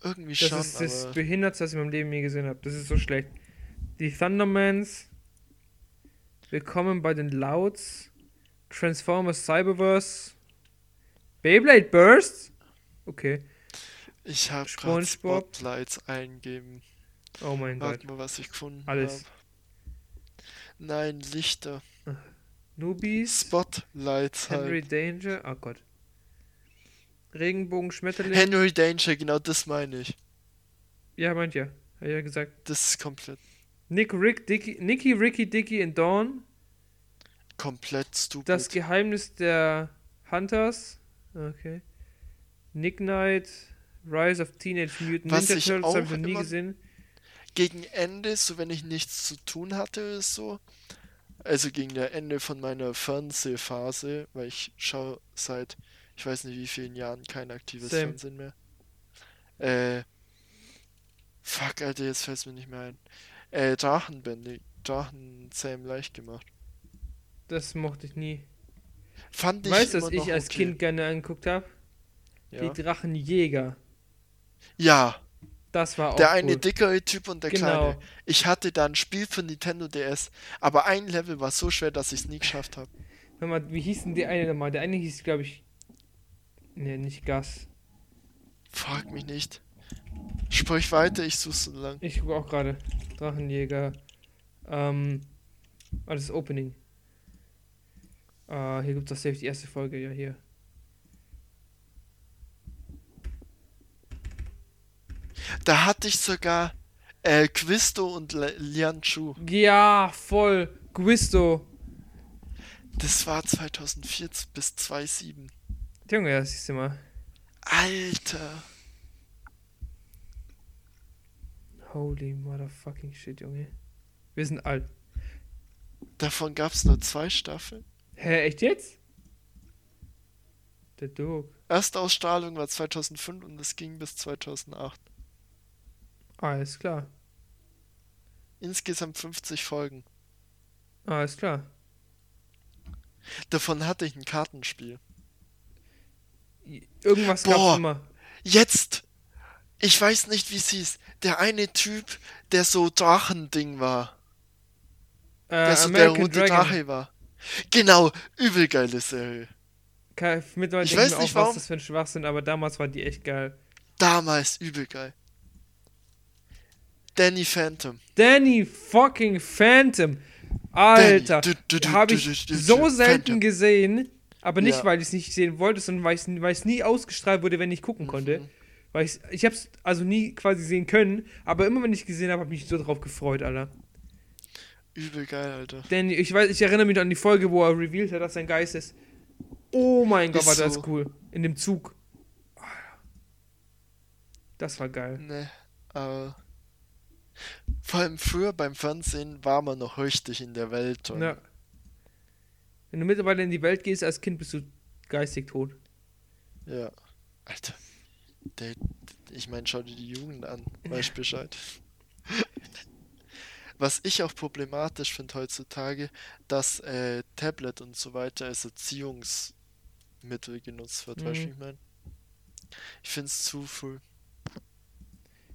Irgendwie Das schon, ist das. Behindertste, was ich in meinem Leben je gesehen habe. Das ist so schlecht. Die Thundermans. Willkommen bei den Louds. Transformers Cyberverse. Beyblade Burst. Okay. Ich habe gerade. Spotlights eingeben. Oh mein Gott. Warte mal, was ich gefunden Alles. habe. Nein, Lichter. Newbies. Spotlights Henry halt. Danger. Oh Gott. Regenbogen Schmetterling. Henry Danger, genau das meine ich. ja, meint ja. Hat ja gesagt. Das ist komplett, Nick, Rick, Dicky, Nicky, Ricky, Dicky und Dawn. komplett stupid. Das Geheimnis der Hunters. Okay. Nick Knight. Rise of Teenage Mutant Was Ninja Turtles habe ich noch nie gesehen. gegen Ende, so wenn ich nichts zu tun hatte oder so, also gegen der Ende von meiner Fernsehphase, weil ich schaue seit, ich weiß nicht wie vielen Jahren kein aktives Same. Fernsehen mehr. Äh, fuck, Alter, jetzt fällt es mir nicht mehr ein. Äh, Drachenbändig, Drachenzähm leicht gemacht. Das mochte ich nie. Fand ich weißt du, was ich als okay. Kind gerne angeguckt habe? Ja. Die Drachenjäger. ja, Das war auch der eine gut. dickere Typ und der Genau. kleine. Ich hatte da ein Spiel für Nintendo DS, aber ein Level war so schwer, dass ich es nie geschafft habe. Hör mal, wie hieß denn der eine nochmal? Der eine hieß, glaube ich. Ne, nicht Gas. Frag mich nicht. Sprich weiter, ich suche so lang. Ich gucke auch gerade. Drachenjäger. Ähm. Das ist Opening. Ah, hier gibt es doch safe die erste Folge, ja, hier. Da hatte ich sogar äh, Quisto und Le- Lian Chu. Ja, voll. Guisto. Das war 2004 bis 2007. Junge, ja, siehst du mal. Alter. Holy motherfucking shit, Junge. Wir sind alt. Davon gab es nur zwei Staffeln. Hä, echt jetzt? Der Dog. Erstausstrahlung war 2005 und es ging bis 2008. Alles klar. Insgesamt 50 Folgen. Alles klar. Davon hatte ich ein Kartenspiel. Irgendwas Boah. gab's immer. Jetzt, ich weiß nicht, wie es hieß, der eine Typ, der so Drachending war. Äh, Der so American der rote Dragon. Drache war. Genau, übel geile Serie. Mittlerweile Ich weiß nicht, auch, was warum. das für ein Schwachsinn, aber damals war die echt geil. Damals übel geil. Danny Phantom. Danny fucking Phantom. Alter, habe ich so selten Phantom. gesehen, aber nicht, Ja. weil ich es nicht sehen wollte, sondern weil es nie ausgestrahlt wurde, wenn ich gucken Mhm. konnte. Weil ich ich habe es also nie quasi sehen können, aber immer wenn ich gesehen habe, habe ich mich so drauf gefreut, Alter. Übel geil, Alter. Denn ich weiß, ich erinnere mich an die Folge, wo er revealed hat, dass sein Geist ist. Oh mein Gott, war das so. cool. In dem Zug. Das war geil. Ne, aber. Vor allem früher beim Fernsehen war man noch richtig in der Welt. Und Ja. Wenn du mittlerweile in die Welt gehst als Kind, bist du geistig tot. Ja. Alter. Der, ich meine, schau dir die Jugend an. Weißt Bescheid. Was ich auch problematisch finde heutzutage, dass äh, Tablet und so weiter als Erziehungsmittel genutzt wird. Weißt du, Mhm. ich meine? Ich finde es zu früh.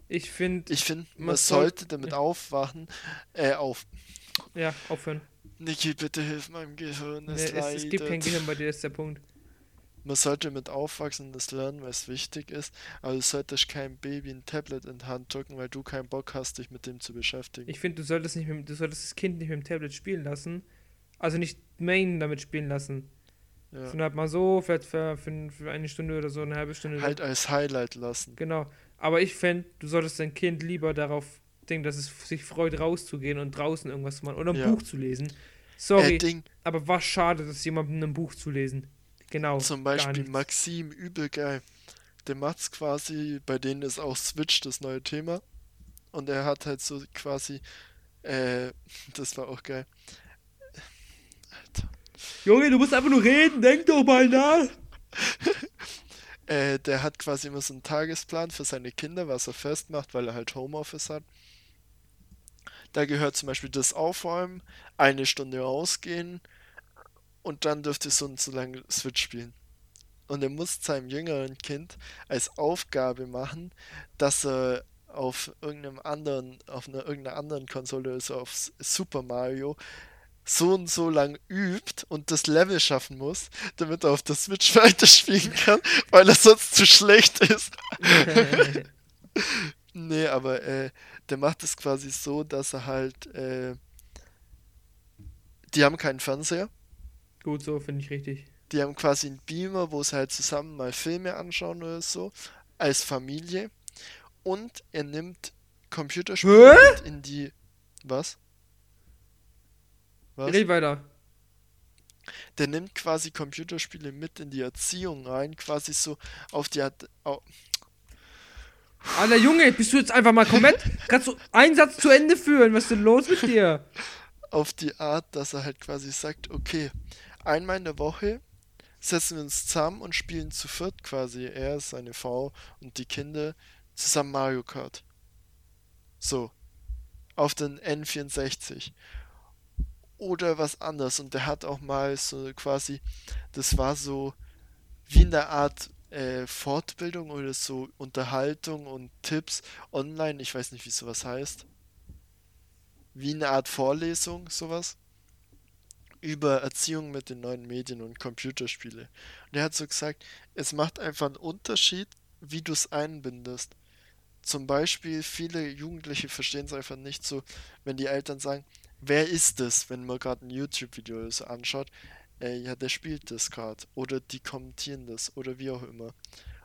Ich finde, Ich finde, man, Man soll- sollte damit aufwachen. Äh, auf. ja, aufhören. Niki, bitte hilf meinem Gehirn. Nee, Es, es, es gibt kein. Gehirn bei dir, ist der Punkt. Man sollte mit aufwachsen und das lernen, weil es wichtig ist, aber du solltest keinem Baby ein Tablet in die Hand drücken, weil du keinen Bock hast, dich mit dem zu beschäftigen. Ich finde, du solltest nicht mit, du solltest das Kind nicht mit dem Tablet spielen lassen. Also nicht Main damit spielen lassen. ja. Sondern halt mal so, vielleicht für, für, für eine Stunde oder so, eine halbe Stunde. Halt als Highlight lassen. Genau. Aber ich fände, du solltest dein Kind lieber darauf denken, dass es sich freut, rauszugehen und draußen irgendwas zu machen oder ein Ja. Buch zu lesen. Sorry, Äh, Ding, aber was schade, dass jemandem ein Buch zu lesen. Genau. zum Beispiel. Maxim, übel geil. Der macht's quasi, bei denen ist auch Switch das neue Thema. Und er hat halt so quasi, äh, das war auch geil. Alter. Junge, du musst einfach nur reden, denk doch mal nach. Äh, der hat quasi immer so einen Tagesplan für seine Kinder, was er festmacht, weil er halt Homeoffice hat. Da gehört zum Beispiel das Aufräumen, eine Stunde rausgehen und dann dürfte so und so lange Switch spielen. Und er muss seinem jüngeren Kind als Aufgabe machen, dass er auf irgendeinem anderen, auf einer irgendeiner anderen Konsole, also auf Super Mario, so und so lang übt und das Level schaffen muss, damit er auf der Switch weiterspielen kann, weil er sonst zu schlecht ist. Nee, aber äh, der macht es quasi so, dass er halt, äh, die haben keinen Fernseher, Gut, so finde ich richtig. die haben quasi einen Beamer, wo sie halt zusammen mal Filme anschauen oder so, als Familie. Und er nimmt Computerspiele in die. Was? Was? Red weiter. Der nimmt quasi Computerspiele mit in die Erziehung rein, quasi so auf die Art. Alter Junge, bist du jetzt einfach mal komplett. Kannst du einen Satz zu Ende führen? Was ist denn los mit dir? auf die Art, dass er halt quasi sagt, okay, einmal in der Woche setzen wir uns zusammen und spielen zu viert quasi, er, seine Frau und die Kinder, zusammen Mario Kart. So. Auf den N64. Oder was anderes. Und der hat auch mal so quasi, das war so wie in der Art äh, Fortbildung oder so Unterhaltung und Tipps online, ich weiß nicht, wie sowas heißt wie eine Art Vorlesung, sowas, über Erziehung mit den neuen Medien und Computerspiele. Und er hat so gesagt, es macht einfach einen Unterschied, wie du es einbindest. Zum Beispiel, viele Jugendliche verstehen es einfach nicht so, wenn die Eltern sagen, wer ist das, wenn man gerade ein YouTube-Video anschaut, äh, ja, der spielt das gerade. Oder die kommentieren das oder wie auch immer.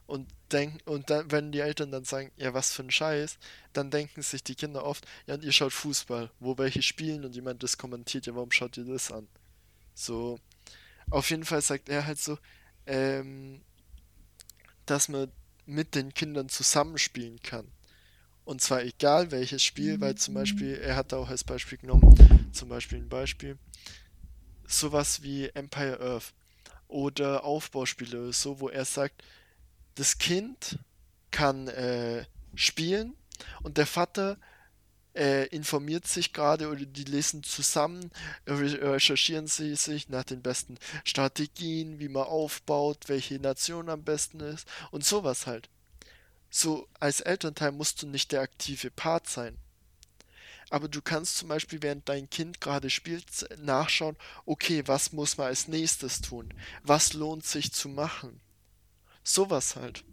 Und denken, und dann, wenn die Eltern dann sagen, ja, was für ein Scheiß, dann denken sich die Kinder oft, ja, und ihr schaut Fußball, wo welche spielen und jemand das kommentiert, ja, warum schaut ihr das an? So, auf jeden Fall sagt er halt so, ähm, dass man mit den Kindern zusammenspielen kann. Und zwar egal welches Spiel, weil zum Beispiel, er hat da auch als Beispiel genommen, zum Beispiel ein Beispiel, sowas wie Empire Earth oder Aufbauspiele so, wo er sagt, das Kind kann äh, spielen und der Vater äh, informiert sich gerade oder die lesen zusammen, re recherchieren sie sich nach den besten Strategien, wie man aufbaut, welche Nation am besten ist und sowas halt. so als Elternteil musst du nicht der aktive Part sein. Aber du kannst zum Beispiel, während dein Kind gerade spielt, nachschauen, okay, was muss man als nächstes tun? Was lohnt sich zu machen? Sowas halt.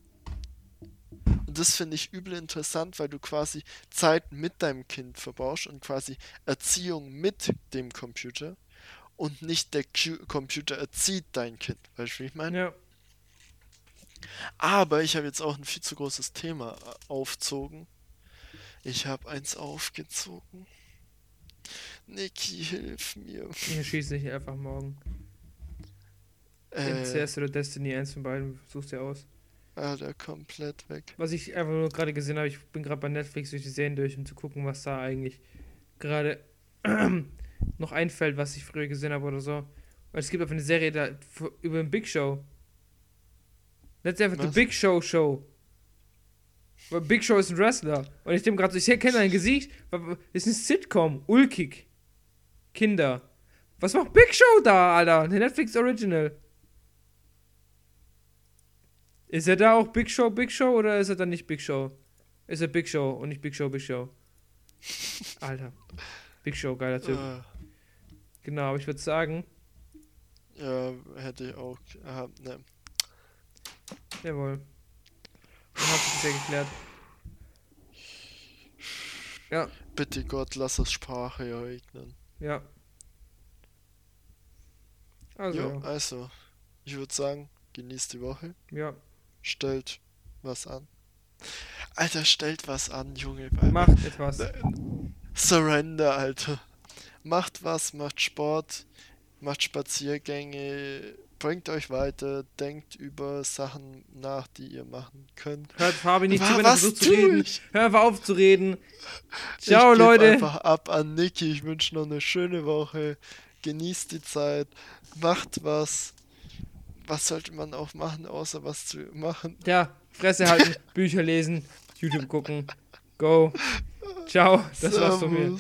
Und das finde ich übel interessant, weil du quasi Zeit mit deinem Kind verbrauchst und quasi Erziehung mit dem Computer und nicht der Computer erzieht dein Kind. Weißt du, wie ich meine? Ja. Aber ich habe jetzt auch ein viel zu großes Thema äh, aufzogen. Ich habe eins aufgezogen. Niki, hilf mir. Ich schieße nicht einfach morgen. Äh, MCS oder Destiny, eins von beiden, suchst du aus. Ah, der komplett weg. Was ich einfach nur gerade gesehen habe, ich bin gerade bei Netflix durch die Serien durch, um zu gucken, was da eigentlich gerade noch einfällt, was ich früher gesehen habe oder so. Weil es gibt einfach eine Serie da über den Big Show. Letztlich einfach was? die Big Show Show. Weil Big Show ist ein Wrestler. Und ich dem gerade so, ich kenne ein Gesicht. ist ein Sitcom. Ulkig. Kinder. Was macht Big Show da, Alter? Eine Netflix Original. Ist er da auch Big Show, Big Show oder ist er dann nicht Big Show? Ist er Big Show und nicht Big Show, Big Show? Alter. Big Show, geiler Typ. Uh. Genau, aber ich würde sagen. Ja, hätte ich auch. Aha, ne. Jawohl. Dann hat sich ja geklärt. Ja. Bitte Gott, lass das Sprache ereignen. Ja. Also. Jo, also. Ich würde sagen, genießt die Woche. Ja. Stellt was an. Alter, stellt was an, Junge. Macht etwas. Surrender, Alter. Macht was, macht Sport, macht Spaziergänge, bringt euch weiter, denkt über Sachen nach, die ihr machen könnt. Hört Fabi nicht zu, wenn er versucht zu reden. Ich? Hör auf zu reden. Ciao, ich Leute. einfach ab an Niki. Ich wünsche noch eine schöne Woche. Genießt die Zeit. Macht was. Was sollte man auch machen, außer was zu machen? Ja, Fresse halten, Bücher lesen, YouTube gucken. Go. Ciao. Das Servus. war's von mir.